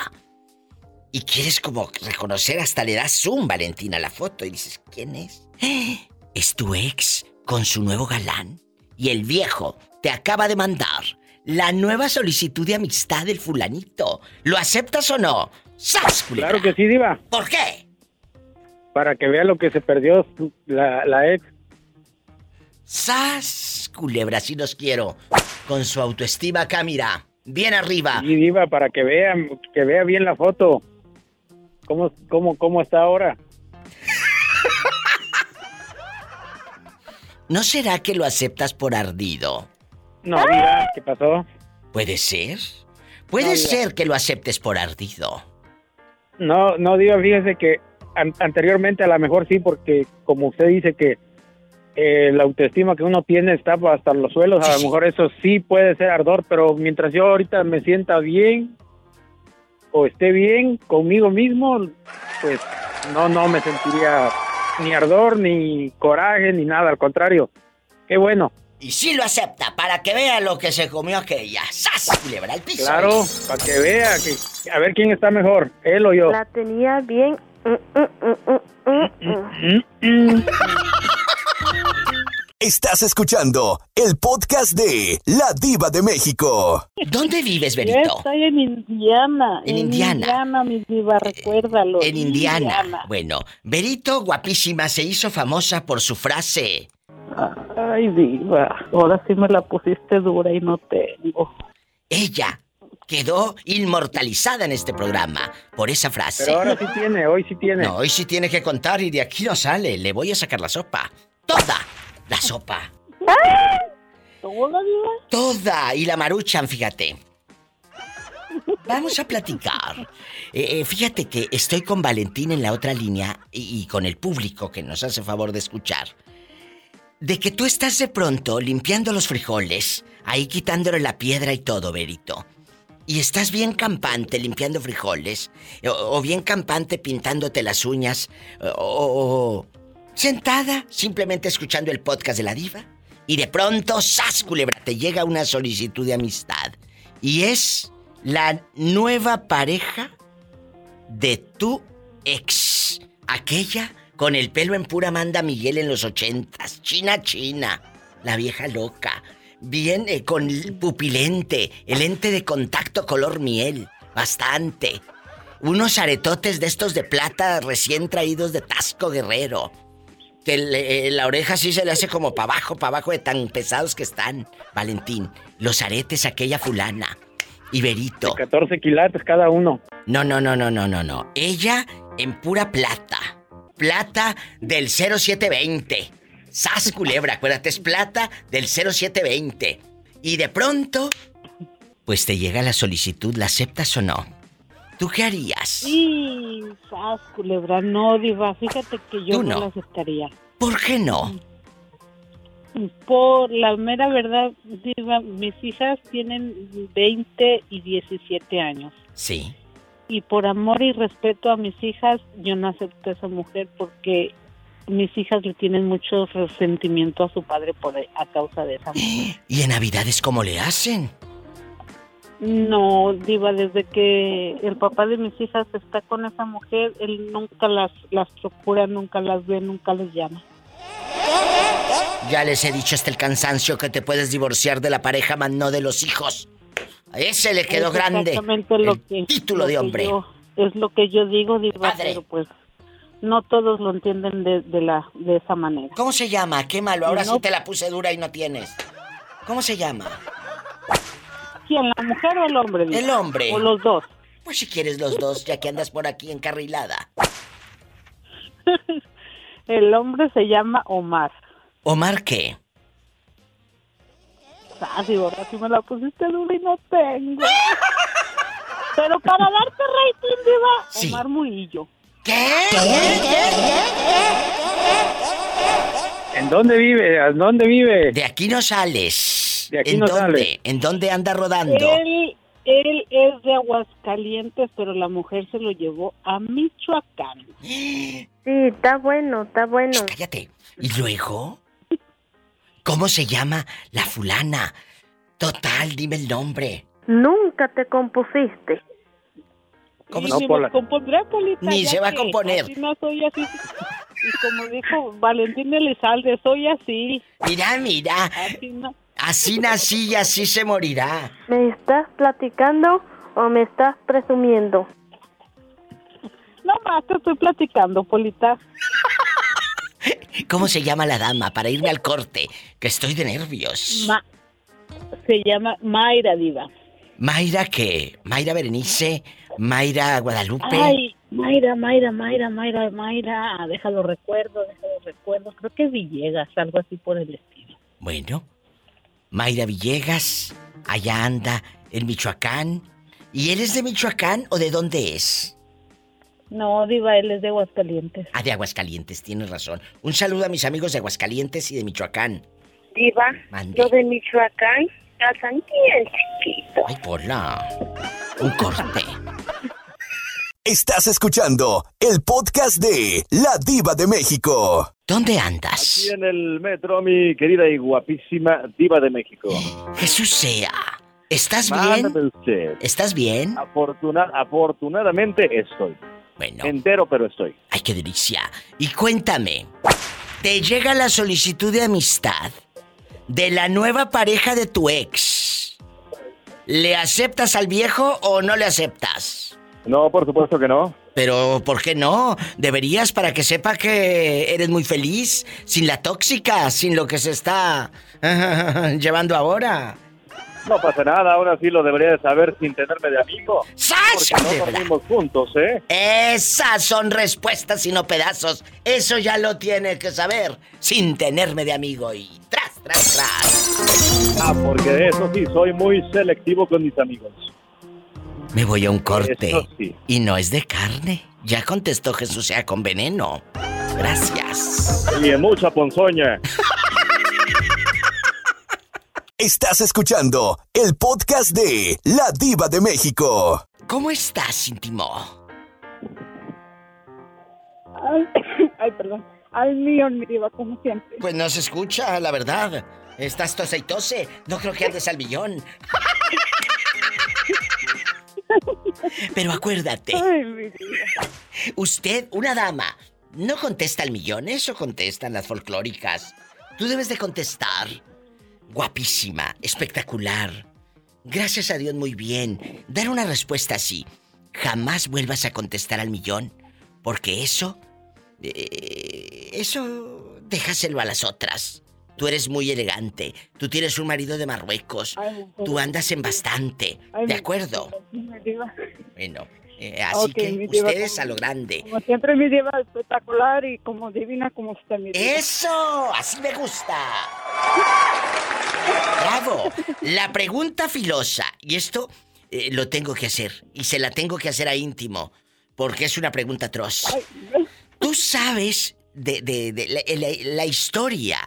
Y quieres como reconocer, hasta le das zoom, Valentina, a la foto y dices, ¿quién es? Es tu ex con su nuevo galán. Y el viejo te acaba de mandar la nueva solicitud de amistad del fulanito. ¿Lo aceptas o no? ¡Sas! Claro que sí, Diva. ¿Por qué? Para que vea lo que se perdió la, la ex. ¡Sas! Culebra, sí los quiero. Con su autoestima acá, mira. Bien arriba. Sí, Diva, para que vea, que vea bien la foto. ¿Cómo, cómo, cómo está ahora? ¿No será que lo aceptas por ardido? No, Diva, ¿qué pasó? ¿Puede ser? Puede No, ser que lo aceptes por ardido. No, no, Diva, fíjese que an- anteriormente a lo mejor sí, porque como usted dice que eh, la autoestima que uno tiene está hasta los suelos, a lo mejor eso sí puede ser ardor, pero mientras yo ahorita me sienta bien o esté bien conmigo mismo, pues no, no me sentiría ni ardor, ni coraje, ni nada, al contrario. Qué bueno, Y sí lo acepta, para que vea lo que se comió aquella. ¡Sas! Culebra al piso. claro, para que vea, que, a ver quién está mejor, él o yo. La tenía bien. Mm, mm, mm, Estás escuchando el podcast de La Diva de México. ¿Dónde vives, Yo Berito? estoy en Indiana. En Indiana. Indiana, mi diva, recuérdalo. En Indiana. Bueno, Berito, guapísima, se hizo famosa por su frase. Ay, diva, ahora sí me la pusiste dura y no tengo. Ella quedó inmortalizada en este programa por esa frase. Pero ahora sí tiene, hoy sí tiene. No, hoy sí tiene que contar y de aquí no sale. Le voy a sacar la sopa. Toda la sopa. ¿Toda. Y la maruchan, fíjate. Vamos a platicar. Eh, eh, fíjate que estoy con Valentín en la otra línea y, y con el público que nos hace favor de escuchar. De que tú estás de pronto limpiando los frijoles, ahí quitándole la piedra y todo, Berito. y estás bien campante limpiando frijoles, o, o bien campante pintándote las uñas, o, o sentada simplemente escuchando el podcast de la diva, y de pronto, ¡sas, culebra! Te llega una solicitud de amistad. Y es la nueva pareja de tu ex. Aquella con el pelo en pura Amanda Miguel en los ochentas. China, china. La vieja loca. Bien con el pupilente. El lente de contacto color miel. Bastante. Unos aretotes de estos de plata recién traídos de Tasco Guerrero. Que eh, la oreja sí se le hace como para abajo, para abajo de tan pesados que están. Valentín. Los aretes aquella fulana. Iberito. 14 quilates cada uno. No, no, no, no, no, no, no. Ella en pura plata. Plata del 0720. Sas culebra, acuérdate, es plata del 0720. Y de pronto, pues te llega la solicitud, ¿la aceptas o no? ¿Tú qué harías? Sí, sas, culebra, no, diva, fíjate que yo no. no. la aceptaría. ¿Por qué no? Por la mera verdad, diva, mis hijas tienen 20 y 17 años. Sí. Y por amor y respeto a mis hijas, yo no acepto a esa mujer porque mis hijas le tienen mucho resentimiento a su padre por a causa de esa mujer. ¿Y en Navidades cómo le hacen? No, Diva, desde que el papá de mis hijas está con esa mujer, él nunca las, las procura, nunca las ve, nunca les llama. Ya les he dicho hasta el cansancio que te puedes divorciar de la pareja, más no de los hijos. A ese le quedó Es grande. exactamente lo el que- título lo de hombre. yo- es lo que yo digo, Diva, Padre. pero pues no todos lo entienden de, de la, de esa manera. ¿Cómo se llama? Qué malo, ahora No. sí te la puse dura y no tienes. ¿Cómo se llama? ¿Quién, la mujer o el hombre? El hombre. O los dos. Pues si quieres los dos, ya que andas por aquí encarrilada. El hombre se llama Omar. ¿Omar qué? Ah, sí me la pusiste dura y no tengo. Pero para darte rating, Diva, Sí. Omar Murillo. ¿Qué? ¿En dónde vive? ¿En dónde vive? De aquí no sales. De aquí ¿En no dónde? sale. ¿En dónde anda rodando? Él, él es de Aguascalientes, pero la mujer se lo llevó a Michoacán. Sí, está bueno, está bueno. Cállate. ¿Y luego? ¿Cómo se llama la fulana? Total, dime el nombre. Nunca te compusiste. ¿Cómo se- ni por me la- compondré, Polita, Ni se va a componer. así no soy así. Y como dijo Valentín Elizalde, soy así. Mira, mira. Así no. Así nací y así se morirá. ¿Me estás platicando o me estás presumiendo? No más te estoy platicando, Polita. ¿Cómo se llama la dama? Para irme al corte, que estoy de nervios. Ma- se llama Mayra Diva. Mayra, ¿qué? Mayra Berenice, Mayra Guadalupe. Ay, Mayra, Mayra, Mayra, Mayra, Mayra. Ah, Déjalo recuerdo, déjalo recuerdo. Creo que Villegas, algo así por el estilo. Bueno, Mayra Villegas, allá anda, en Michoacán. ¿Y él es de Michoacán o de dónde es? No, Diva, él es de Aguascalientes. Ah, de Aguascalientes, tienes razón. Un saludo a mis amigos de Aguascalientes y de Michoacán. Diva, Mande. lo de Michoacán, casan bien chiquito. Ay, Pola. Un corte. Estás escuchando el podcast de La Diva de México. ¿Dónde Aquí andas? en el metro, mi querida y guapísima diva de México. Jesús sea. ¿Estás Mándame bien? usted. ¿Estás bien? Afortuna- afortunadamente estoy. Bueno. Entero, pero estoy. Ay, qué delicia. Y cuéntame, ¿te llega la solicitud de amistad de la nueva pareja de tu ex? ¿Le aceptas al viejo o no le aceptas? No, por supuesto que no. Pero, ¿por qué no? Deberías para que sepa que eres muy feliz, sin la tóxica, sin lo que se está llevando ahora. No pasa nada, ahora sí lo debería de saber sin tenerme de amigo. ¡Sas! Porque no dormimos juntos, ¿eh? Esas son respuestas y no pedazos. Eso ya lo tiene que saber sin tenerme de amigo y tras, tras, tras. Ah, porque de eso sí, soy muy selectivo con mis amigos. Me voy a un corte. Sí. Y no es de carne. Ya contestó Jesús sea con veneno. Gracias. Y en mucha ponzoña. Estás escuchando el podcast de La Diva de México. ¿Cómo estás, íntimo? Ay, ay, perdón. Al millón, mi diva, como siempre. Pues no se escucha, la verdad. Estás tose y tose. No creo que andes al millón. Pero acuérdate. Ay, mi diva. Usted, una dama, no contesta al millón, eso contestan las folclóricas. Tú debes de contestar. Guapísima, espectacular. Gracias a Dios muy bien. Dar una respuesta así. Jamás vuelvas a contestar al millón, porque eso... eh, eso... déjaselo a las otras. Tú eres muy elegante. Tú tienes un marido de Marruecos. Ay, Tú andas en bastante. ay, ¿De acuerdo? Bueno, eh, así Ok, que ustedes como- a lo grande. Como siempre, mi diva espectacular y como divina como usted, mi diva. ¡Eso! ¡Así me gusta! ¡Bravo! La pregunta filosa, y esto eh, lo tengo que hacer, y se la tengo que hacer a íntimo, porque es una pregunta atroz. ¿Tú sabes de, de- de la, la- la historia,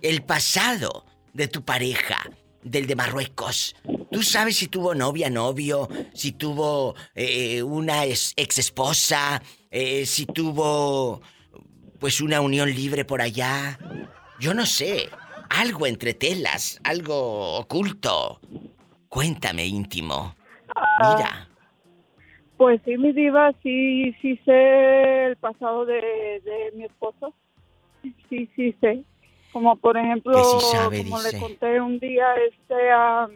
el pasado de tu pareja, del de Marruecos? ¿Tú sabes si tuvo novia, novio, si tuvo eh, una ex esposa, si tuvo pues una unión libre por allá? Yo no sé, algo entre telas, algo oculto. Cuéntame, íntimo. Mira. Pues sí, mi diva, sí, sí sé el pasado de, de mi esposo. Sí, sí sé. Como por ejemplo, Que sí sabe, como dice. le conté un día, este, a...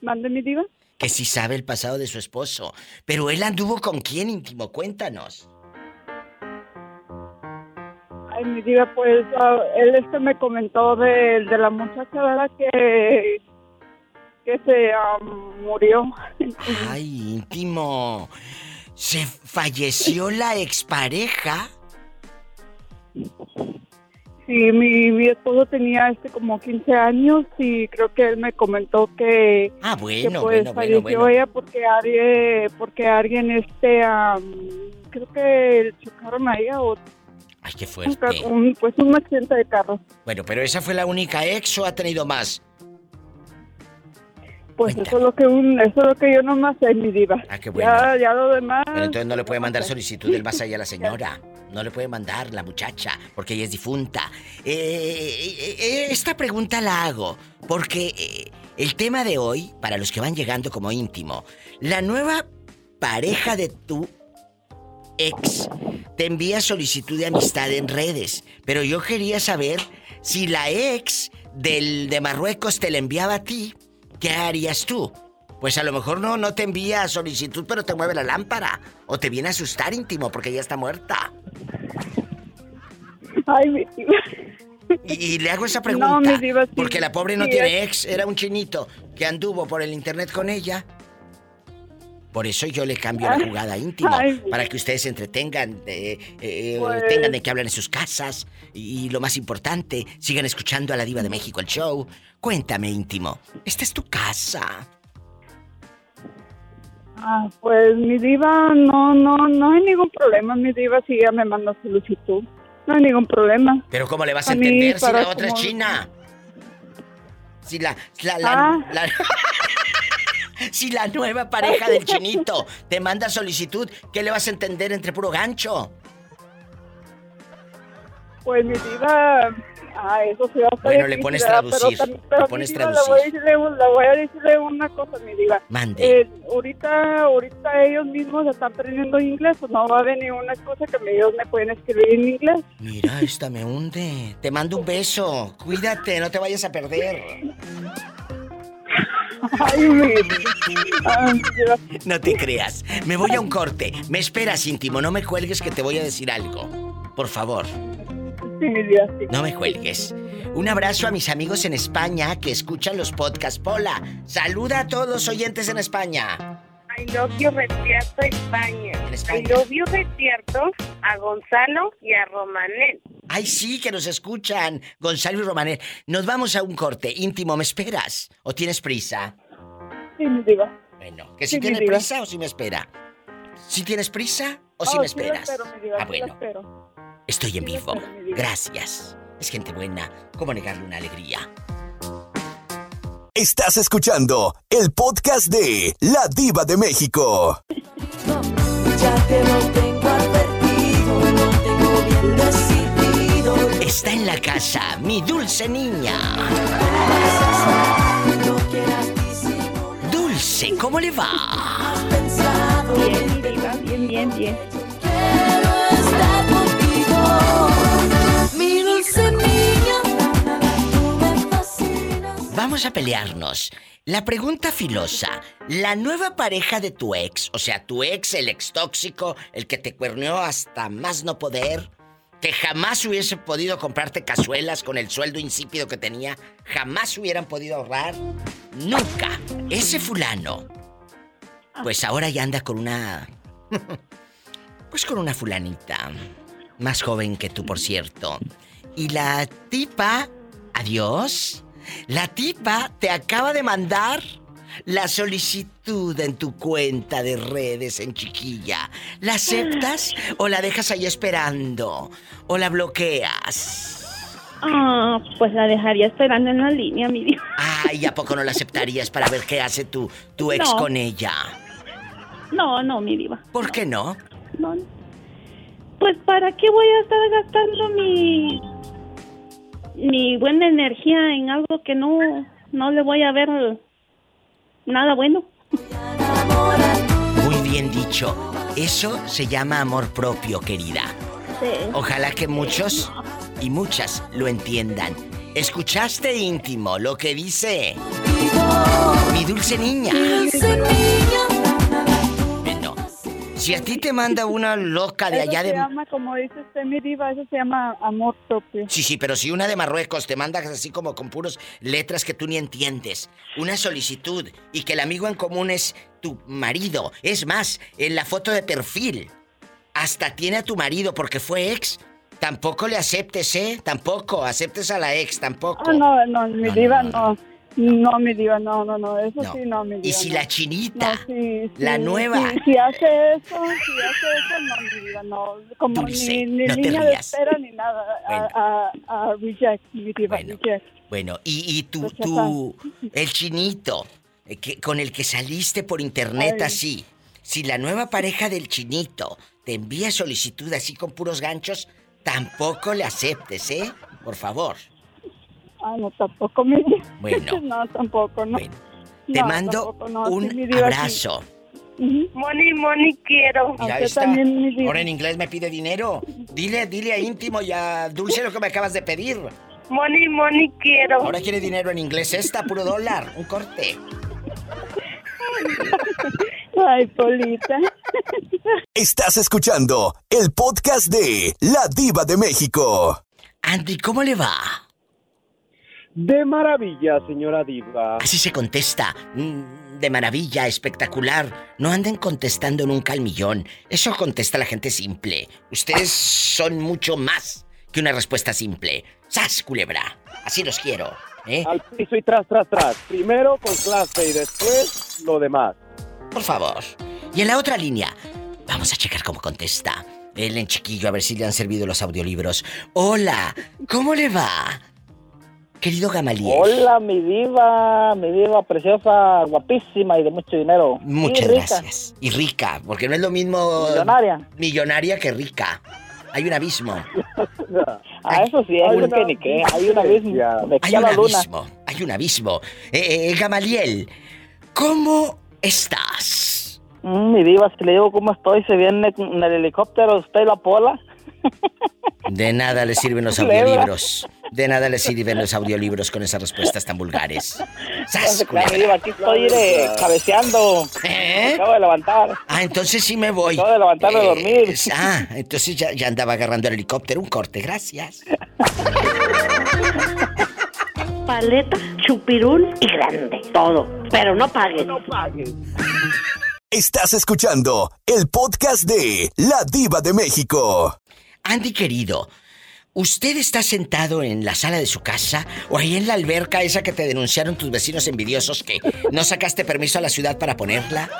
¿Mande mi diva? Que sí sabe el pasado de su esposo. Pero él anduvo con quién, íntimo, cuéntanos. Ay, mi diva, pues ah, él este me comentó de, de la muchacha, ¿verdad? Que, que se murió. Ay, íntimo. ¿Se falleció la expareja? Sí, mi, mi esposo tenía este como 15 años y creo que él me comentó que, Ah, que bueno, pues bueno, bueno, falleció bueno. ella porque alguien, porque alguien este, am, creo que chocaron a ella o Ay, qué fuerte. un- pues un accidente de carro. Bueno, pero esa fue la única ex o ha tenido más. Pues eso es lo que un, eso es lo que yo nomás sé, mi diva. Ah, qué bueno. Ya, ya lo demás. Pero entonces no le puede mandar solicitud del más allá a la señora. No le puede mandar la muchacha, porque ella es difunta. Eh, eh, eh, esta pregunta la hago porque eh, el tema de hoy, para los que van llegando como íntimo, la nueva pareja de tu ex te envía solicitud de amistad en redes, pero yo quería saber si la ex del de Marruecos te la enviaba a ti, ¿qué harías tú? Pues a lo mejor no, no te envía solicitud, pero te mueve la lámpara. O te viene a asustar íntimo porque ya está muerta. Ay, mi diva. Y, y le hago esa pregunta. No, mi diva, sí, porque la pobre no sí, tiene ex, era un chinito que anduvo por el internet con ella. Por eso yo le cambio la jugada íntimo, ay. para que ustedes se entretengan, eh, eh, Pues- tengan de qué hablar en sus casas y, y lo más importante, sigan escuchando a la diva de México el show. Cuéntame íntimo, esta es tu casa. Ah, pues mi diva, no, no, no hay ningún problema, mi diva, si ella me manda solicitud. No hay ningún problema. Pero ¿cómo le vas a A mí, entender si la otra es china? Si la, la, la- Ah. la- si la nueva pareja del chinito te manda solicitud, ¿qué le vas a entender entre puro gancho? Pues mi diva, ah, eso sí va a Bueno, le pones ¿verdad? traducir, Pero, pero le mi pones diva, traducir. Le voy, decirle, le voy a decirle una cosa, mi diva. Mande. Eh, ahorita, ahorita ellos mismos están aprendiendo inglés, pues no va a venir una cosa que ellos me pueden escribir en inglés. Mira, esta me hunde. Te mando un beso. Cuídate, no te vayas a perder. Ay, mi Ay, mi diva. No te creas. Me voy a un corte. Me esperas, íntimo. No me cuelgues que te voy a decir algo. Por favor. Sí, mi diva, sí. No me cuelgues. Un abrazo a mis amigos en España que escuchan los podcasts. Pola, saluda a todos los oyentes en España. I love you España. España. I love you a Gonzalo y a Romanet. Ay, sí, que nos escuchan. Gonzalo y Romanet. Nos vamos a un corte. Íntimo, ¿me esperas? ¿O tienes prisa? Sí, mi diva. Bueno, ¿que Sí, si mi tiene diva. prisa o si me espera? ¿Si tienes prisa o si Oh, me sí esperas? espero, mi diva, ah, sí bueno. espero. Estoy en Sí vivo. espero. Gracias. Es gente buena. ¿Cómo negarle una alegría? Estás escuchando el podcast de La Diva de México. Ya te lo tengo advertido, lo tengo bien decidido. Está en la casa, mi dulce niña. No quieras disimular. Dulce, ¿cómo le va? Bien, diva, bien, bien, bien. quiero estar contigo. Mi dulce niña, Vamos a pelearnos. La pregunta filosa. La nueva pareja de tu ex, o sea, tu ex, el ex tóxico, el que te cuerneó hasta más no poder, que jamás hubiese podido comprarte cazuelas con el sueldo insípido que tenía, jamás hubieran podido ahorrar, nunca. Ese fulano, pues ahora ya anda con una... Pues con una fulanita, más joven que tú, por cierto. Y la tipa, adiós, la tipa te acaba de mandar la solicitud en tu cuenta de redes en chiquilla. ¿La aceptas o la dejas ahí esperando? ¿O la bloqueas? Ah, pues la dejaría esperando en la línea, mi diva. Ay, ¿a poco no la aceptarías para ver qué hace tu, tu ex No. con ella? No, no, mi diva. ¿Por qué no? No. Pues para qué voy a estar gastando mi mi buena energía en algo que no no le voy a ver nada bueno. Muy bien dicho. Eso se llama amor propio, querida. Sí. Ojalá que muchos y muchas lo entiendan. ¿Escuchaste íntimo lo que dice mi dulce niña? Dulce niña, si a ti te manda una loca de Eso allá se de... llama, como dice usted, mi diva, eso se llama amor propio. Sí, sí, pero si una de Marruecos te manda así como con puros letras que tú ni entiendes, una solicitud y que el amigo en común es tu marido, es más, en la foto de perfil, hasta tiene a tu marido porque fue ex, tampoco le aceptes, ¿eh? Tampoco, aceptes a la ex, tampoco. Ah, no, no, mi No, diva, no, no. No, mi diva, no, no, no, eso No. sí, no, mi diva. Y si no. la chinita, No, sí, la nueva. sí, si hace eso, si hace eso, no, mi diva, no. Como Dulce, ni, ni no de espera ni nada. Bueno. A, a, a reject, mi diva, Bueno. reject. Bueno, y, y tu, Rechazar. tu, el chinito, eh, que, con el que saliste por internet Ay. así, si la nueva pareja del chinito te envía solicitud así con puros ganchos, tampoco le aceptes, ¿eh? Por favor. Ah, no, tampoco, mi diva. Bueno. no, tampoco, no. Bueno, te No, mando tampoco, no, un sí, mi diva, sí. abrazo. Ujú. Moni, Moni, quiero. Mira, A ahí usted está. también, mi diva. Ahora en inglés me pide dinero. Dile, dile a íntimo y a Dulce lo que me acabas de pedir. Moni, Moni, quiero. Ahora quiere dinero en inglés. Esta, puro dólar. Un corte. Ay, Polita. Estás escuchando el podcast de La Diva de México. Andy, ¿cómo le va? De maravilla, señora Diva. Así se contesta. Mm, De maravilla, espectacular. No anden contestando nunca al millón. Eso contesta la gente simple. Ustedes son mucho más que una respuesta simple. ¡Sas, culebra! Así los quiero. ¿eh? Al piso y tras, tras, tras. Primero con clase y después lo demás. Por favor. Y en la otra línea, vamos a checar cómo contesta. Él en chiquillo, a ver si le han servido los audiolibros. Hola, ¿cómo le va? Querido Gamaliel. Hola, mi diva, mi diva preciosa, guapísima y de mucho dinero. Muchas Y rica. gracias. Y rica, porque no es lo mismo. Millonaria. Millonaria que rica. Hay un abismo. Ah, eso sí, hay un que ni qué, hay un abismo. De Hay un abismo. Hay un abismo. Eh, eh, Gamaliel, ¿cómo estás? Mm, mi diva, si le digo cómo estoy, se viene en el helicóptero, usted y la pola. De nada le sirven los audiolibros. De nada le sirven los audiolibros con esas respuestas tan vulgares. ¡Sas, Claro, aquí estoy de, cabeceando. ¿Eh? Me acabo de levantar. Ah, entonces sí me voy. Acabo de levantar de Eh, dormir. Ah, entonces ya, ya andaba agarrando el helicóptero. Un corte, gracias. Paleta, chupirul y grande. Todo. Pero no pagues. Estás escuchando el podcast de La Diva de México. Andy querido, ¿usted está sentado en la sala de su casa o ahí en la alberca esa que te denunciaron tus vecinos envidiosos que no sacaste permiso a la ciudad para ponerla?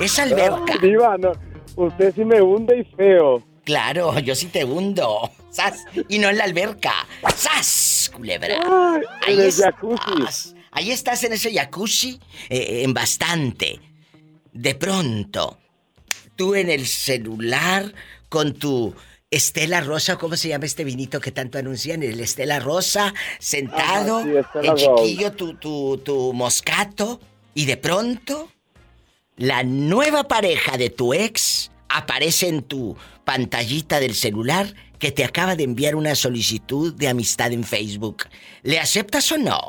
Esa alberca. Ah, Diva, no, usted sí me hunde y feo. Claro, yo sí te hundo. ¡Sas! Y no en la alberca. ¡Sas! Culebra. Ay, Ahí estás. jacuzzi. ahí estás en ese jacuzzi, eh, en bastante. De pronto, tú en el celular con tu Estela Rosa, ¿cómo se llama este vinito que tanto anuncian? El Estela Rosa, sentado, Ajá, sí, Estela en Rose. chiquillo tu, tu, tu moscato, y de pronto, la nueva pareja de tu ex aparece en tu pantallita del celular que te acaba de enviar una solicitud de amistad en Facebook. ¿Le aceptas o no?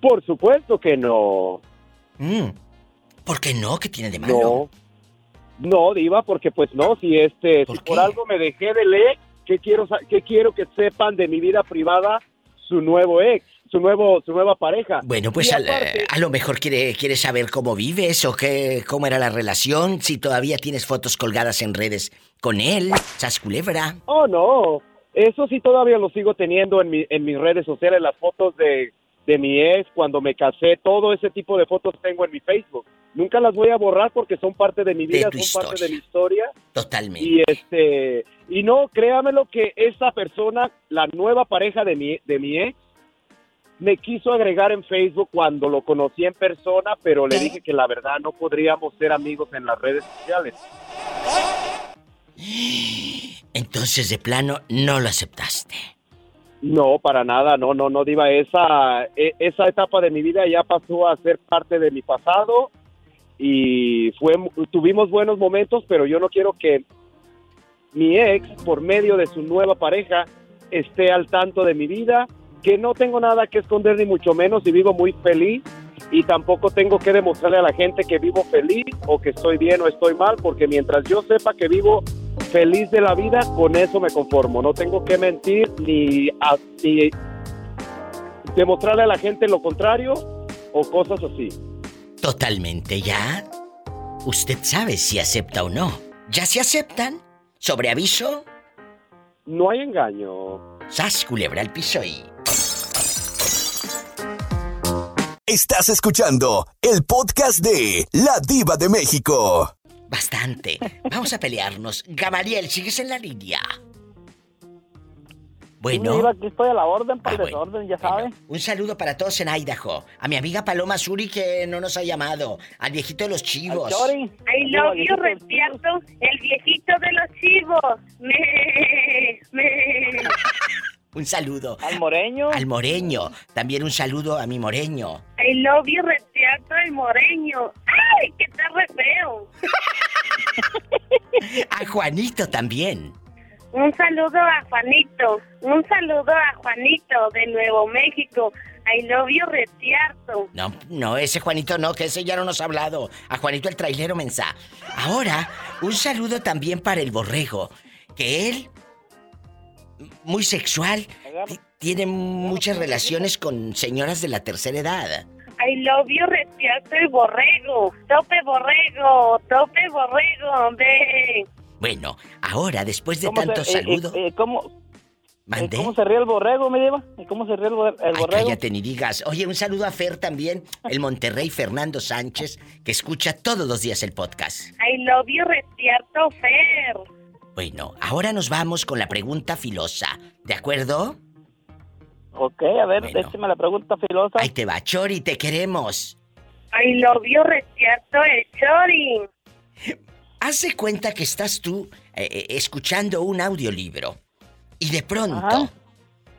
Por supuesto que no. Mm. ¿Por qué no? ¿Qué tiene de malo? No. No, Diva, porque pues no, si este, si por algo me dejé de leer, ¿qué quiero, qué quiero que sepan de mi vida privada su nuevo ex, su nuevo, su nueva pareja? Bueno, pues aparte- a lo mejor quiere, quiere saber cómo vives o qué, cómo era la relación, si todavía tienes fotos colgadas en redes con él, Sas Culebra. Oh, no. Eso sí todavía lo sigo teniendo en, mi, en mis redes sociales, las fotos de, de mi ex, cuando me casé, todo ese tipo de fotos tengo en mi Facebook. Nunca las voy a borrar porque son parte de mi vida, son parte de mi historia. Totalmente. Y este, y no, créamelo que esa persona, la nueva pareja de mi, de mi ex, me quiso agregar en Facebook cuando lo conocí en persona, pero le dije que la verdad no podríamos ser amigos en las redes sociales. Entonces, de plano, no lo aceptaste. No, para nada, no, no, no, Diva, esa, e- esa etapa de mi vida ya pasó a ser parte de mi pasado y fue, tuvimos buenos momentos, pero yo no quiero que mi ex, por medio de su nueva pareja, esté al tanto de mi vida, que no tengo nada que esconder ni mucho menos y vivo muy feliz y tampoco tengo que demostrarle a la gente que vivo feliz o que estoy bien o estoy mal, porque mientras yo sepa que vivo feliz de la vida, con eso me conformo. No tengo que mentir ni, a- ni demostrarle a la gente lo contrario o cosas así. Totalmente, ya. Usted sabe si acepta o no. ¿Ya se aceptan? ¿Sobre aviso? No hay engaño. Sas Culebra al piso y... Estás escuchando el podcast de La Diva de México. Bastante. Vamos a pelearnos. Gamaliel, ¿sigues en la línea? Bueno. Aquí estoy a la orden para Ah, el bueno. desorden, ya sabe. Un saludo para todos en Idaho. A mi amiga Paloma Suri que no nos ha llamado. Al viejito de los chivos. I love you, Respierto, el viejito de los chivos. Me, me. Un saludo. Al moreño. Al moreño. También un saludo a mi moreño. I love you, Respierto, el moreño. ¡Ay, que está re feo! A Juanito también. Un saludo a Juanito. Un saludo a Juanito de Nuevo México. I love you, Respierto. No, no, ese Juanito no, que ese ya no nos ha hablado. A Juanito el trailero mensa. Ahora, un saludo también para el borrego. Que él, muy sexual, ti- tiene muchas relaciones con señoras de la tercera edad. I love you, Respierto, el borrego. Tope borrego, tope borrego. Ve. Bueno, ahora, después de ¿Cómo se- tanto eh, saludo... eh, eh, ¿cómo, ¿Mandé? eh, ¿Cómo se ríe el borrego, me? ¿Y ¿Cómo se ríe el, Ay, borrego? cállate ni digas. Oye, un saludo a Fer también, el Monterrey Fernando Sánchez, que escucha todos los días el podcast. I love you, Respierto, Fer. Bueno, ahora nos vamos con la pregunta filosa. ¿De acuerdo? Ok, a ver, écheme la pregunta filosa. Ahí te va, Chori, te queremos. I love you, Respierto, el chori. Haz de cuenta que estás tú eh, eh, escuchando un audiolibro y de pronto Ajá.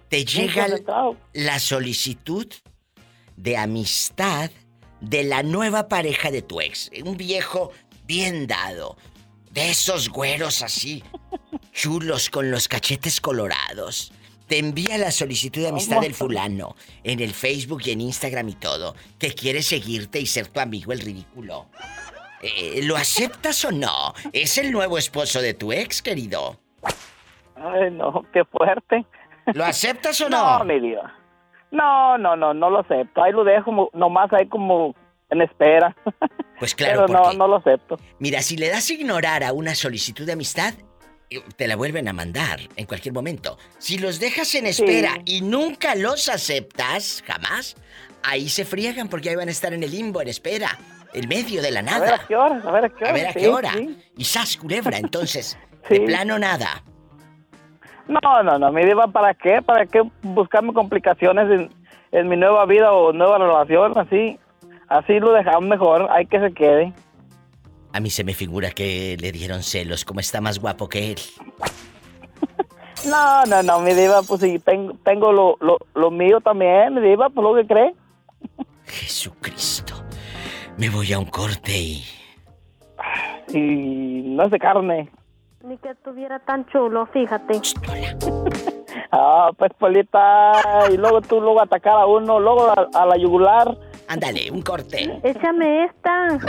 te llega la solicitud de amistad de la nueva pareja de tu ex. Un viejo bien dado, de esos güeros así, chulos con los cachetes colorados. Te envía la solicitud de amistad del fulano en el Facebook y en Instagram y todo, que quiere seguirte y ser tu amigo el ridículo. Eh, ¿Lo aceptas o no? ¿Es el nuevo esposo de tu ex, querido? Ay, no, qué fuerte. ¿Lo aceptas o no? No, mi diva. No, no, no, no lo acepto. Ahí lo dejo nomás ahí como en espera. Pues claro, Pero no, porque- no lo acepto. Mira, si le das a ignorar a una solicitud de amistad, eh, te la vuelven a mandar en cualquier momento. Si los dejas en espera y nunca los aceptas, jamás, ahí se friegan porque ahí van a estar en el limbo, en espera, en medio de la A ver nada. a qué hora, a ver a qué hora. A ver a sí, qué hora. sí. Y sas, culebra, entonces, de plano nada. No, no, no, mi diva, ¿para qué? ¿Para qué buscarme complicaciones en, en mi nueva vida o nueva relación, así, así lo dejamos mejor, hay que se quede. A mí se me figura que le dieron celos, como está más guapo que él. No, no, no, mi diva, pues sí, tengo, tengo lo, lo, lo mío también, mi diva, pues lo que cree. Jesucristo. Me voy a un corte y... Y no es de carne. Ni que estuviera tan chulo, fíjate. Ah, pues Polita, y luego tú luego atacar a uno, luego a, a la yugular. Ándale, un corte. Échame esta.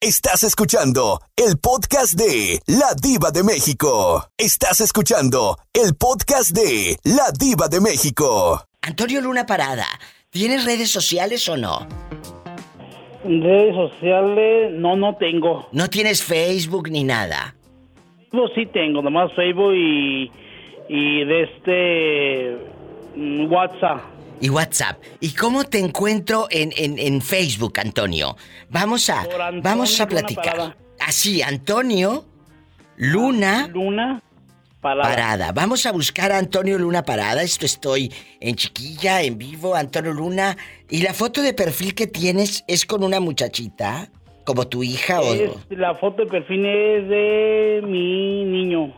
Estás escuchando el podcast de La Diva de México. Estás escuchando el podcast de La Diva de México. Antonio Luna Parada, ¿tienes redes sociales o no? Redes sociales, no, no tengo. ¿No tienes Facebook ni nada? No, sí tengo, nomás Facebook y, y de este mm, WhatsApp. Y WhatsApp. ¿Y cómo te encuentro en, en, en Facebook, Antonio? Vamos a, Antonio vamos a platicar. Así, Antonio Luna Luna Parada. Parada. Vamos a buscar a Antonio Luna Parada. Esto estoy en chiquilla, en vivo, Antonio Luna. ¿Y la foto de perfil que tienes es con una muchachita? ¿Como tu hija o...? Es- la foto de perfil es de mi niño.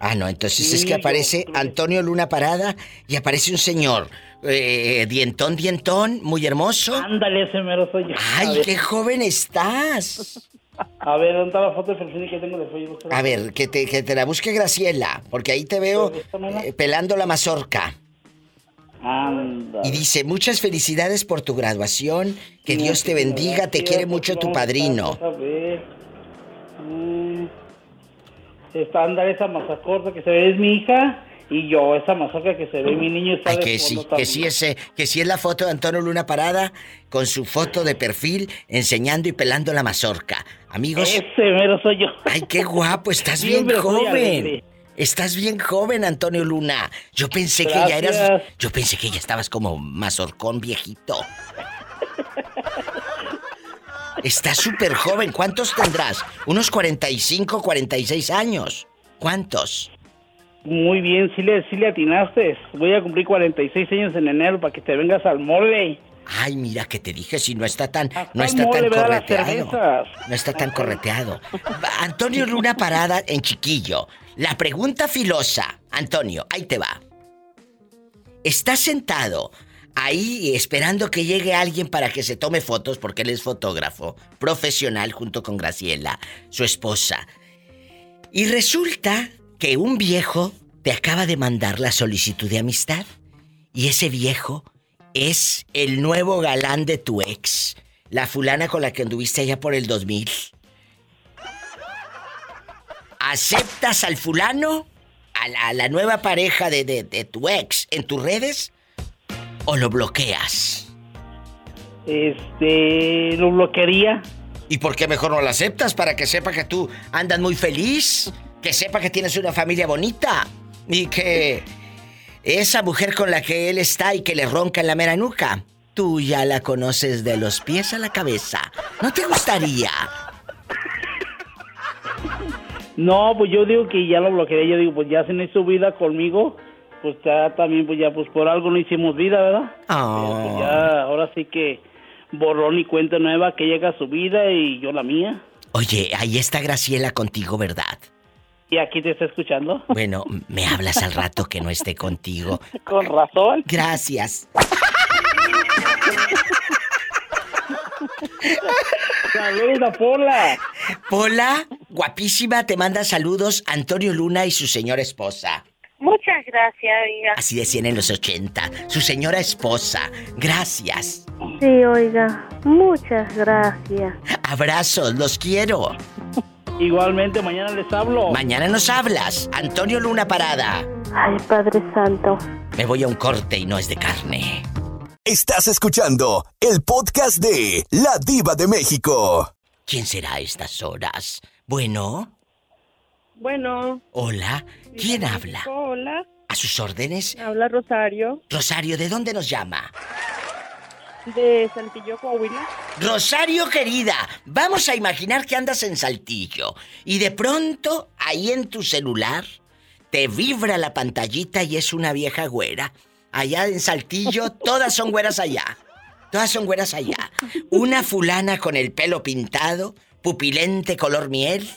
Ah, no, entonces es que aparece Antonio Luna Parada y aparece un señor, eh, dientón, dientón, muy hermoso. Ándale, ese mero soy yo. ¡Ay, qué joven estás! A ver, ¿dónde está la foto de perfil que tengo de Facebook? A ver, que te, que te la busque Graciela, porque ahí te veo eh, pelando la mazorca. Anda. Y dice, muchas felicidades por tu graduación, que Dios te bendiga, te quiere mucho tu padrino. A ver. Mm. Está andar esa mazacorta que se ve es mi hija y yo esa mazorca que se ve mi niño está Ay, de que fondo sí, que sí, ese, que sí es la foto de Antonio Luna Parada con su foto de perfil enseñando y pelando la mazorca. Amigos. Ese mero soy yo. Ay, qué guapo, estás bien joven. Estás bien joven, Antonio Luna. Yo pensé que ya eras. Yo pensé que ya estabas como mazorcón viejito. Estás súper joven. ¿Cuántos tendrás? Unos 45, 46 años. ¿Cuántos? Muy bien, sí le, sí le atinaste. Voy a cumplir 46 años en enero para que te vengas al mole. Ay, mira que te dije si no está tan, no está mole, tan correteado. No está tan correteado. Antonio Luna parada en chiquillo. La pregunta filosa, Antonio, ahí te va. Estás sentado ahí esperando que llegue alguien para que se tome fotos porque él es fotógrafo profesional junto con Graciela, su esposa. Y resulta que un viejo te acaba de mandar la solicitud de amistad y ese viejo es el nuevo galán de tu ex, la fulana con la que anduviste allá por el 2000. ¿Aceptas al fulano? ¿A la, a la nueva pareja de, de- de tu ex en tus redes? ¿O lo bloqueas? Este, lo bloquearía. ¿Y por qué mejor no lo aceptas? Para que sepa que tú andas muy feliz, que sepa que tienes una familia bonita y que esa mujer con la que él está y que le ronca en la mera nuca, tú ya la conoces de los pies a la cabeza. ¿No te gustaría? No, pues yo digo que ya lo bloquearía. Yo digo, pues ya se no hizo vida conmigo, pues ya también, pues ya, pues por algo no hicimos vida, ¿verdad? Oh. Pues ya, ahora sí que borrón y cuenta nueva, que llega su vida y yo la mía. Oye, ahí está Graciela contigo, ¿verdad? Y aquí te está escuchando. Bueno, me hablas al rato que no esté contigo. Con razón. Gracias. Saludos a Pola. Pola, guapísima, te manda saludos Antonio Luna y su señora esposa. Muchas gracias, oiga. Así decían en los 80. Su señora esposa. Gracias. Sí, oiga, muchas gracias. Abrazos, los quiero. Igualmente, mañana les hablo. Mañana nos hablas. Antonio Luna Parada. Ay, Padre Santo. Me voy a un corte y no es de carne. Estás escuchando el podcast de La Diva de México. ¿Quién será a estas horas? Bueno, Bueno. hola. ¿Quién habla? Hola, ¿A sus órdenes? habla Rosario Rosario, ¿de dónde nos llama? De Saltillo, Coahuila. Rosario querida, vamos a imaginar que andas en Saltillo y de pronto ahí en tu celular te vibra la pantallita y es una vieja güera allá en Saltillo, todas son güeras allá. Todas son güeras allá. Una fulana con el pelo pintado, pupilente color miel.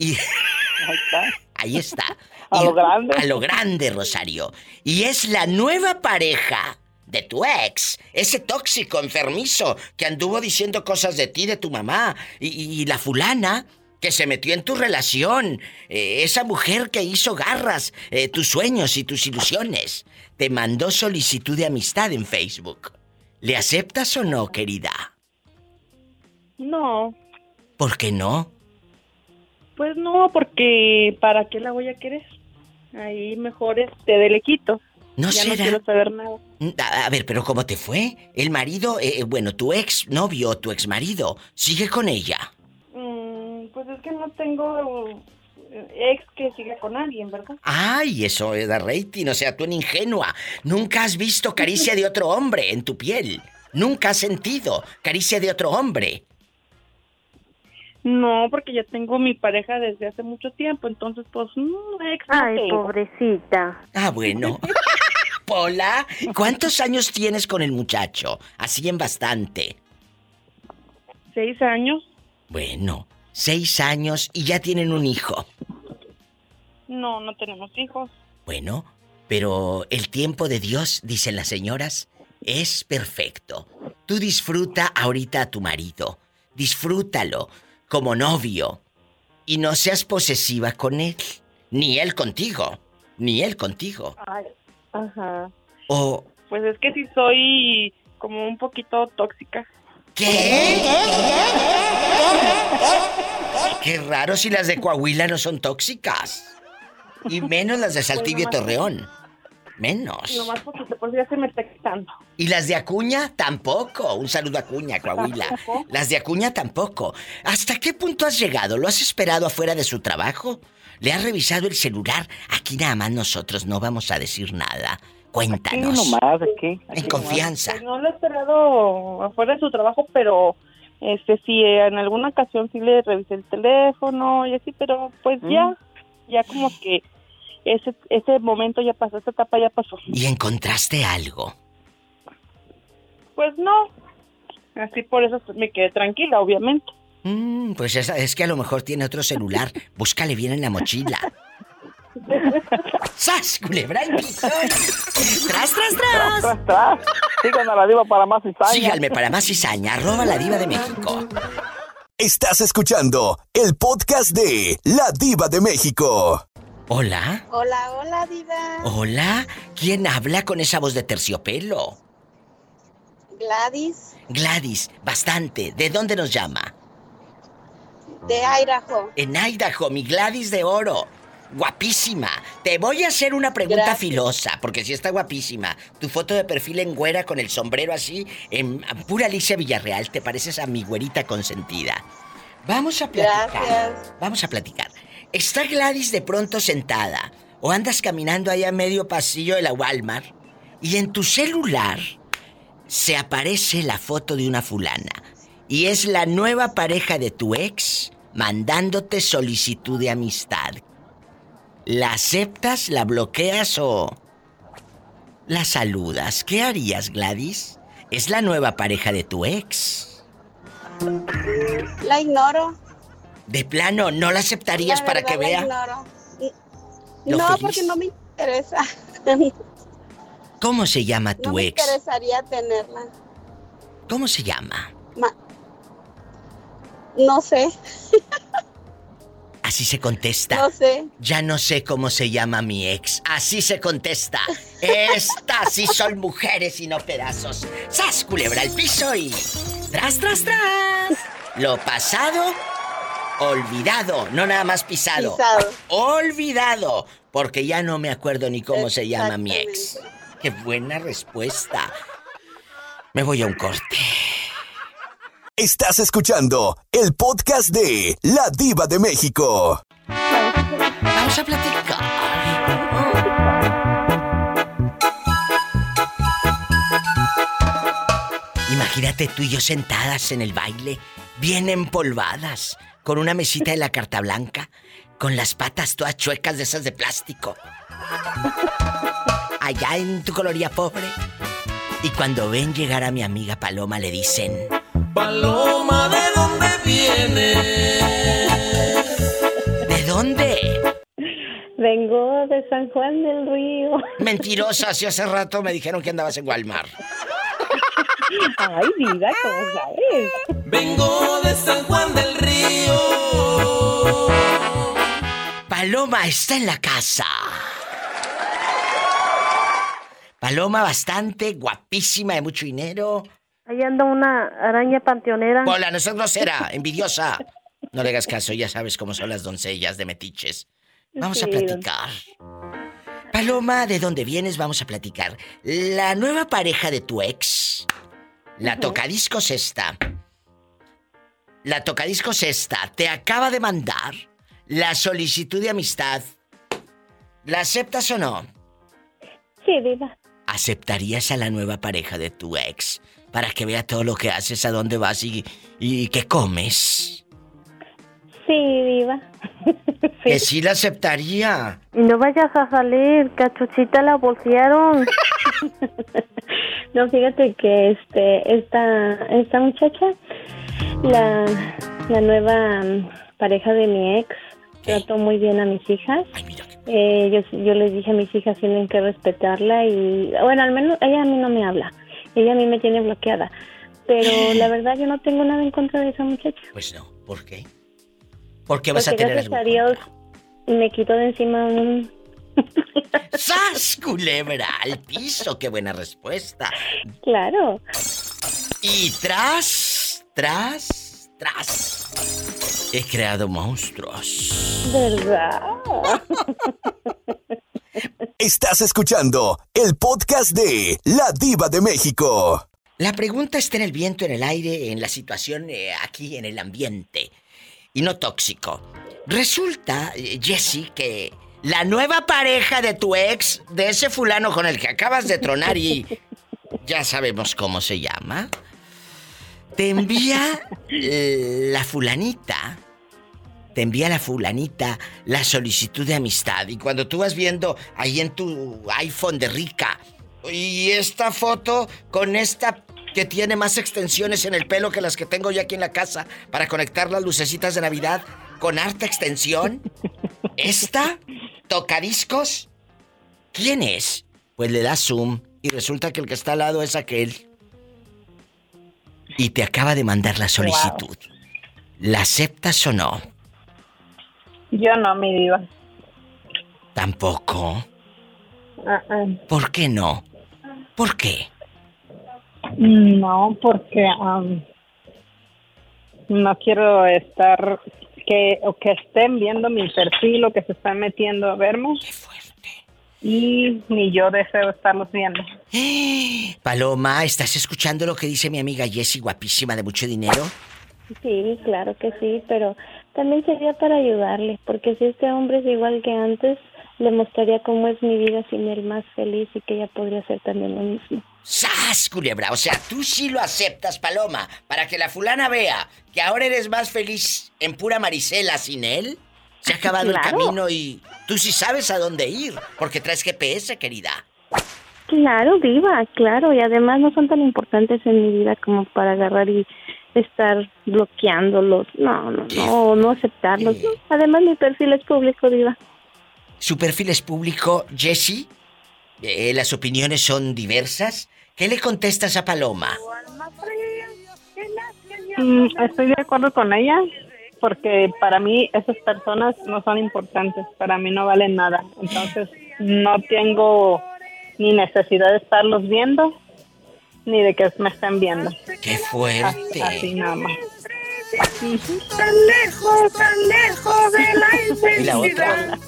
Y. Ahí está. Ahí está. A Y- lo grande. A lo grande, Rosario. Y es la nueva pareja de tu ex. Ese tóxico enfermizo que anduvo diciendo cosas de ti, de tu mamá. Y, y- y la fulana que se metió en tu relación. Eh, esa mujer que hizo garras, eh, tus sueños y tus ilusiones. Te mandó solicitud de amistad en Facebook. ¿Le aceptas o no, querida? No, ¿Por qué no? pues no, porque ¿para qué la voy a querer? Ahí mejor este de. ¿No ya será? no quiero saber nada. A, a ver, pero ¿cómo te fue? El marido, eh, eh, bueno, tu ex novio, tu ex marido, sigue con ella. Mm, pues es que no tengo eh, ex que siga con alguien, ¿verdad? Ay, eso da rating, o sea, tú en ingenua. Nunca has visto caricia de otro hombre en tu piel. Nunca has sentido caricia de otro hombre. No, porque ya tengo mi pareja desde hace mucho tiempo, entonces pues mm, ex Ay, pobrecita. Ah, bueno. Pola, ¿cuántos años tienes con el muchacho? Así en bastante. Seis años. Bueno, seis años y ya tienen un hijo. No, no tenemos hijos. Bueno, pero el tiempo de Dios, dicen las señoras, es perfecto. Tú disfruta ahorita a tu marido. Disfrútalo como novio. Y no seas posesiva con él. Ni él contigo. Ni él contigo. Ay, ajá. O... Pues es que sí soy como un poquito tóxica. Qué raro si las de Coahuila no son tóxicas. Y menos las de Saltillo y Pues Torreón. Menos. Nomás pues me. Y las de Acuña tampoco. Un saludo a Acuña, Coahuila. Tampoco. Las de Acuña tampoco. ¿Hasta qué punto has llegado? ¿Lo has esperado afuera de su trabajo? ¿Le has revisado el celular? Aquí nada más nosotros no vamos a decir nada. Cuéntanos. nomás, aquí. En confianza. Pues no lo he esperado afuera de su trabajo, pero este sí, en alguna ocasión sí le revisé el teléfono y así, pero pues ya, ya como que ese, ese momento ya pasó, esa etapa ya pasó. ¿Y encontraste algo? Pues no, así por eso me quedé tranquila, obviamente. Mm, pues es, es que a lo mejor tiene otro celular. Búscale bien en la mochila. ¡Sas, culebra piso! ¡Tras, tras, tras! Tras, tras. Sigan a la diva para más cizaña. Síganme para más cizaña, arroba la diva de México. Estás escuchando el podcast de La Diva de México. Hola, Hola, hola, Diva. hola. ¿Quién habla con esa voz de terciopelo? Gladys Gladys, bastante. ¿De dónde nos llama? De Idaho. En Idaho, mi Gladys de oro. Guapísima. Te voy a hacer una pregunta Gracias. filosa, porque sí está guapísima. Tu foto de perfil en güera con el sombrero así, en pura Alicia Villarreal, te pareces a mi güerita consentida. Vamos a platicar. Gracias. Vamos a platicar. Está Gladys de pronto sentada, o andas caminando allá a medio pasillo de la Walmart, y en tu celular se aparece la foto de una fulana. Y es la nueva pareja de tu ex mandándote solicitud de amistad. ¿La aceptas, la bloqueas o la saludas? ¿Qué harías, Gladys? Es la nueva pareja de tu ex. La ignoro. De plano, ¿no la aceptarías La para que la vea? ignoro. No, feliz. porque no me interesa. ¿Cómo se llama tu No me ex? interesaría tenerla. ¿Cómo se llama? Ma- no sé, Así se contesta. no sé. Ya no sé cómo se llama mi ex. Así se contesta. Estas sí son mujeres y no pedazos. ¡Sas, culebra al piso y... ¡Tras, tras, tras! Lo pasado, olvidado. No nada más pisado. Pisado. Olvidado. Porque ya no me acuerdo ni cómo se llama mi ex. ¡Qué buena respuesta! Me voy a un corte. Estás escuchando el podcast de La Diva de México. Vamos a platicar. Imagínate tú y yo sentadas en el baile, bien empolvadas, con una mesita de la carta blanca, con las patas todas chuecas de esas de plástico. allá en tu coloría pobre. Y cuando ven llegar a mi amiga Paloma le dicen, Paloma, ¿de dónde vienes? ¿de dónde? Vengo de San Juan del Río. Mentirosa, si hace rato me dijeron que andabas en Walmart. Ay, vida, ¿cómo sabes? Vengo de San Juan del Río. Paloma está en la casa. Paloma bastante guapísima, de mucho dinero. Ahí anda una araña panteonera. Hola, no seas grosera, envidiosa. No le hagas caso, ya sabes cómo son las doncellas de metiches. Vamos a platicar. Paloma, ¿de dónde vienes? Vamos a platicar. La nueva pareja de tu ex, la tocadiscos esta. La tocadiscos esta te acaba de mandar la solicitud de amistad. ¿La aceptas o no? Sí, diva. ¿Aceptarías a la nueva pareja de tu ex para que vea todo lo que haces, a dónde vas y, y qué comes? Sí, diva. Que sí la aceptaría. Y no vayas a salir, cachuchita la bolsearon. no, fíjate que este esta esta muchacha, la, la nueva mm, pareja de mi ex, trató muy bien a mis hijas. Eh, yo, yo les dije a mis hijas tienen que respetarla y bueno, al menos ella a mí no me habla. Ella a mí me tiene bloqueada. Pero la verdad yo no tengo nada en contra de esa muchacha. Pues no, ¿por qué? ¿Por qué vas a tener gracias algo? a Dios me quitó de encima un... ¡Sas, culebra! Al piso, qué buena respuesta. Claro. Y tras, tras, tras. He creado monstruos. ¿Verdad? Estás escuchando el podcast de La Diva de México. La pregunta está en el viento, en el aire, en la situación eh, aquí, en el ambiente. Y no tóxico. Resulta, eh, Jesse, que la nueva pareja de tu ex, de ese fulano con el que acabas de tronar y ya sabemos cómo se llama, te envía eh, la fulanita, te envía la fulanita la solicitud de amistad. Y cuando tú vas viendo ahí en tu iPhone de rica, y esta foto con esta que tiene más extensiones en el pelo que las que tengo yo aquí en la casa para conectar las lucecitas de Navidad con harta extensión. ¿Esta? ¿Tocadiscos? ¿Quién es? Pues le das zoom y resulta que el que está al lado es aquel. Y te acaba de mandar la solicitud. ¿La aceptas o no? Yo no, mi diva. Tampoco. Ah. ¿Por qué no? ¿Por qué? No, porque am, no quiero estar que o que estén viendo mi perfil o que se están metiendo a verme. Y ni yo deseo estarlos viendo. Paloma, ¿estás escuchando lo que dice mi amiga Jessie, guapísima de mucho dinero? Sí, claro que sí, pero también sería para ayudarle, porque si este hombre es igual que antes, le mostraría cómo es mi vida sin él más feliz y que ella podría hacer también lo mismo. ¡Sas, culebra! O sea, tú sí lo aceptas, Paloma, para que la fulana vea que ahora eres más feliz en pura Marisela sin él. Se ha acabado el camino y tú sí sabes a dónde ir, porque traes GPS, querida. Claro, viva, claro, y además no son tan importantes en mi vida como para agarrar y estar bloqueándolos. No, no, no, no aceptarlos. No, Además mi perfil es público, viva. Su perfil es público, Jessie. Eh, las opiniones son diversas. ¿Qué le contestas a Paloma? Mm, estoy de acuerdo con ella porque para mí esas personas no son importantes, para mí no valen nada. Entonces no tengo ni necesidad de estarlos viendo ni de que me estén viendo. ¡Qué fuerte! Así nada más. Tan lejos, tan lejos de la ¿Y la otra? inmensidad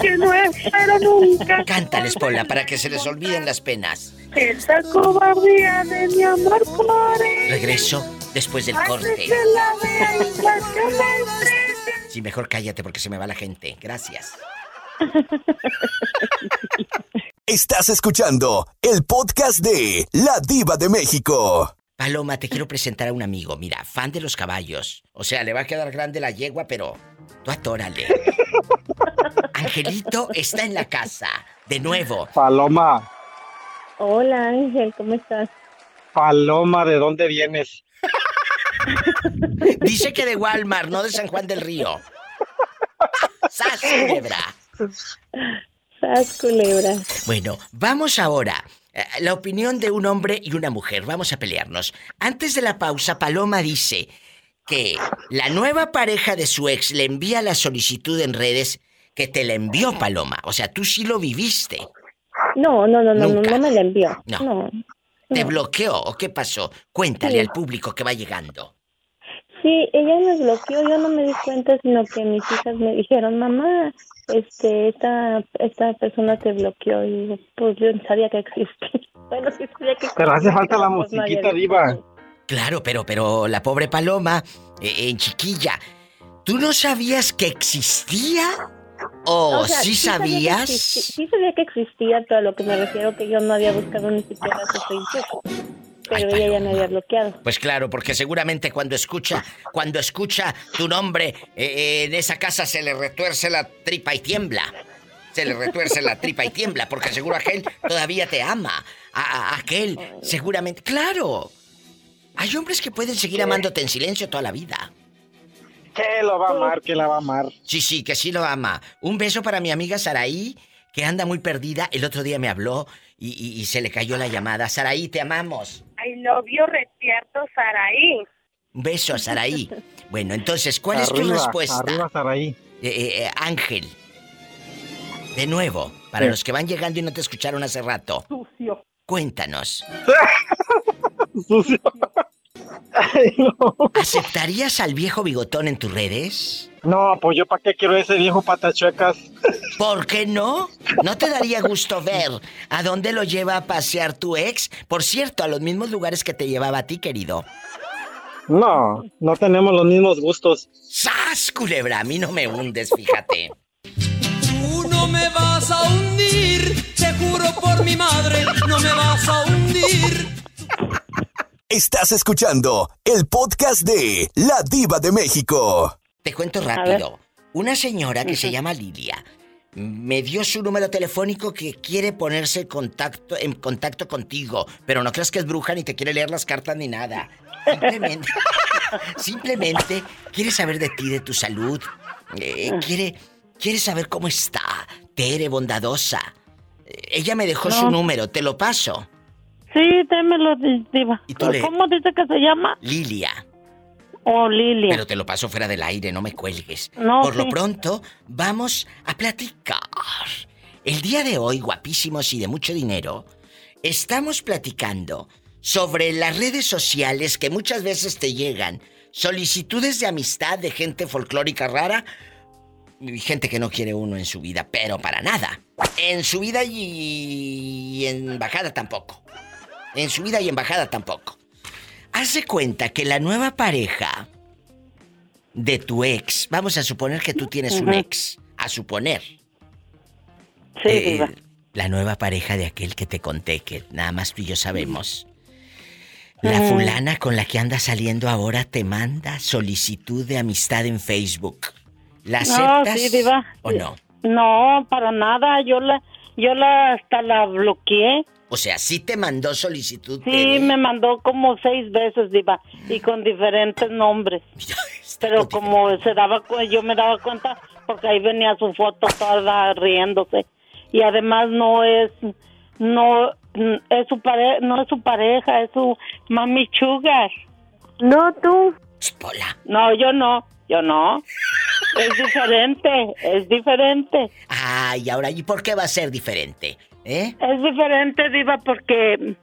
que no espero nunca. Cántales, Pola, para que se les olviden las penas. Esa cobardía de mi amor por él. Regreso después del corte. que la vea y la que me entregue. Sí, mejor cállate porque se me va la gente. Gracias. Estás escuchando el podcast de La Diva de México. Paloma, te quiero presentar a un amigo, mira, fan de los caballos. O sea, le va a quedar grande la yegua, pero tú atórale. Angelito está en la casa, de nuevo. Paloma, Hola Ángel, ¿cómo estás? Paloma, ¿de dónde vienes? Dice que de Walmart, no de San Juan del Río. ¡Sas, culebra! Sas, culebra. Bueno, vamos ahora. eh, La opinión de un hombre y una mujer. Vamos a pelearnos. Antes de la pausa, Paloma dice que la nueva pareja de su ex le envía la solicitud en redes que te la envió Paloma. O sea, tú sí lo viviste. No, no, no, no, no, Nunca. no me la envió. No. no. ¿Te bloqueó o qué pasó? Cuéntale Sí. al público que va llegando. Sí, ella me bloqueó, yo no me di cuenta, sino que mis hijas me dijeron, mamá, este, esta, esta persona te bloqueó y pues yo no sabía que existía. Bueno, sí sabía que Pero hace falta la Pues musiquita, diva. Claro, pero, pero la pobre Paloma, eh, en chiquilla, ¿tú no sabías que existía? ¿O O sea, sí sabía que sabías? existi- sí sabía que existía, pero a lo que me refiero que yo no había buscado ni siquiera su Facebook. Pero ella ya me había bloqueado. Pues claro, porque seguramente cuando escucha, cuando escucha tu nombre, eh, en esa casa se le retuerce la tripa y tiembla. Se le retuerce la tripa y tiembla, porque seguro aquel todavía te ama. A, a- aquel, seguramente. ¡Claro! Hay hombres que pueden seguir amándote en silencio toda la vida. Que lo va a amar, que la va a amar. Sí, sí, que sí lo ama. Un beso para mi amiga Saraí, que anda muy perdida. El otro día me habló y, y- y se le cayó la llamada. Saraí, te amamos. I love you, Retierto Saraí. Beso a Saraí. Bueno, entonces, ¿cuál es tu respuesta? Arriba, Saraí. Eh, eh, eh, Ángel. De nuevo, para Sí. los que van llegando y no te escucharon hace rato. Sucio. Cuéntanos. Sucio. ¿Aceptarías al viejo bigotón en tus redes? No, pues yo para qué quiero ese viejo patachuecas. ¿Por qué no? ¿No te daría gusto ver a dónde lo lleva a pasear tu ex? Por cierto, a los mismos lugares que te llevaba a ti, querido. No, no tenemos los mismos gustos. ¡Sas, culebra! A mí no me hundes, fíjate. Tú no me vas a hundir, te juro por mi madre, no me vas a hundir. Estás escuchando el podcast de La Diva de México. Te cuento rápido. Una señora que se llama Lilia me dio su número telefónico que quiere ponerse en contacto, en contacto contigo, pero no creas que es bruja ni te quiere leer las cartas ni nada. Simplemente, simplemente quiere saber de ti, de tu salud. Eh, quiere, quiere saber cómo está. Tere, bondadosa. Eh, Ella me dejó su número, te lo paso. Sí, démelo, di- diva. ¿Y tú le- ¿Cómo dice que se llama? Lilia. Oh, Lilia. Pero te lo paso fuera del aire, no me cuelgues. No, Por lo sí. pronto, vamos a platicar. El día de hoy, guapísimos y de mucho dinero, estamos platicando sobre las redes sociales que muchas veces te llegan solicitudes de amistad de gente folclórica rara y gente que no quiere uno en su vida, pero para nada. En su vida y en bajada tampoco. En su vida y en bajada tampoco. Haz de cuenta que la nueva pareja de tu ex, vamos a suponer que tú tienes un ex, a suponer. Sí, Eh, la nueva pareja de aquel que te conté, que nada más tú y yo sabemos. La fulana con la que anda saliendo ahora te manda solicitud de amistad en Facebook. ¿La No, aceptas sí, diva. o no? No, para nada. Yo la, yo la hasta la bloqueé. O sea, sí te mandó solicitud Sí, de... me mandó como seis veces, diva, y con diferentes nombres. Pero como se daba, yo me daba cuenta porque ahí venía su foto toda riéndose y además no es, no es su pare, no es su pareja, es su mami sugar. No tú. No, yo no, yo no. Es diferente, es diferente. Ay, ahora, ¿y por qué va a ser diferente? ¿Eh? Es diferente, Diva, porque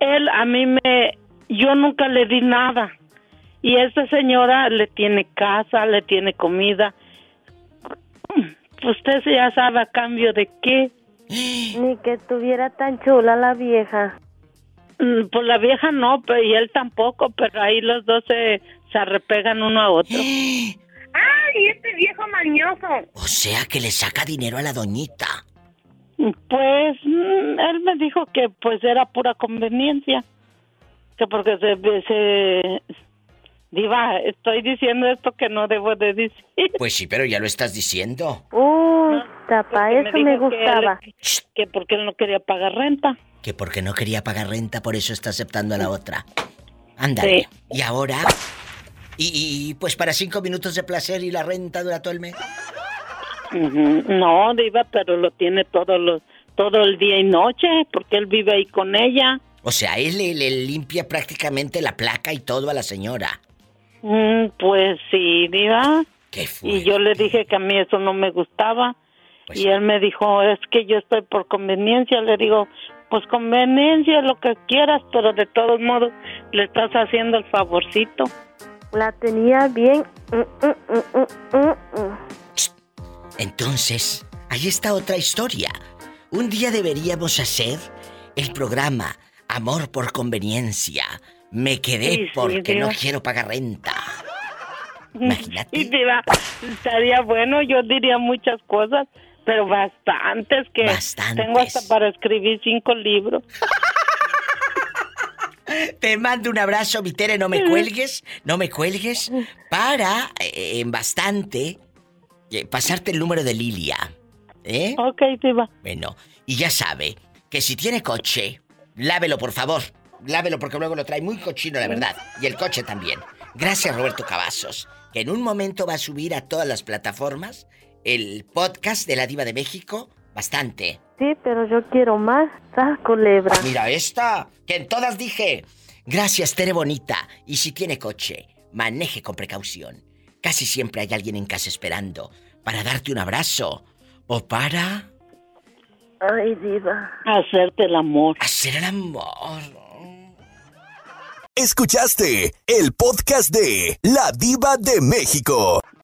él a mí me... Yo nunca le di nada. Y esta señora le tiene casa, le tiene comida. Usted ya sabe a cambio de qué. Ni que estuviera tan chula la vieja. Mm, Pues la vieja no, pero y él tampoco, pero ahí los dos se, se arrepegan uno a otro. ¡Ay, este viejo mañoso! O sea, que le saca dinero a la doñita. Pues mm, él me dijo que pues era pura conveniencia. Que porque se, se... Diva, estoy diciendo esto que no debo de decir. Pues sí, pero ya lo estás diciendo. Uy, tapa, Porque eso me que gustaba. él- Que, porque él no quería pagar renta. Que porque no quería pagar renta, por eso está aceptando a la otra. Ándale. ¿Y ahora? Y, y, pues para cinco minutos de placer y la renta dura todo el mes. No, Diva, pero lo tiene todos los, todo el día y noche, porque él vive ahí con ella. O sea, él le, le limpia prácticamente la placa y todo a la señora. Mm, pues sí, Diva. ¿Qué fue? Y yo le dije que a mí eso no me gustaba. Pues y él me dijo, es que yo estoy por conveniencia. Le digo, pues conveniencia, lo que quieras, pero de todos modos le estás haciendo el favorcito. La tenía bien. mm, mm, mm, mm, mm, mm. Entonces, ahí está otra historia. Un día deberíamos hacer el programa Amor por conveniencia. Me quedé Sí, sí, porque no quiero pagar renta. Y Diva, estaría bueno, yo diría muchas cosas, pero bastantes que tengo hasta para escribir cinco libros. Te mando un abrazo, mi Tere, no me cuelgues, no me cuelgues, para, eh, en bastante, pasarte el número de Lilia. ¿Eh? Ok, Diva. Bueno, y ya sabe que si tiene coche, lávelo por favor. Lávelo porque luego lo trae muy cochino, la verdad. Y el coche también. Gracias, Roberto Cavazos. Que en un momento va a subir a todas las plataformas el podcast de la Diva de México. Bastante. Sí, pero yo quiero más. Ah, culebra. Mira esta, que en todas dije. Gracias, Tere Bonita. Y si tiene coche, maneje con precaución. Casi siempre hay alguien en casa esperando para darte un abrazo o para Ay, diva. Hacerte el amor. hacer el amor. Escuchaste el podcast de La Diva de México.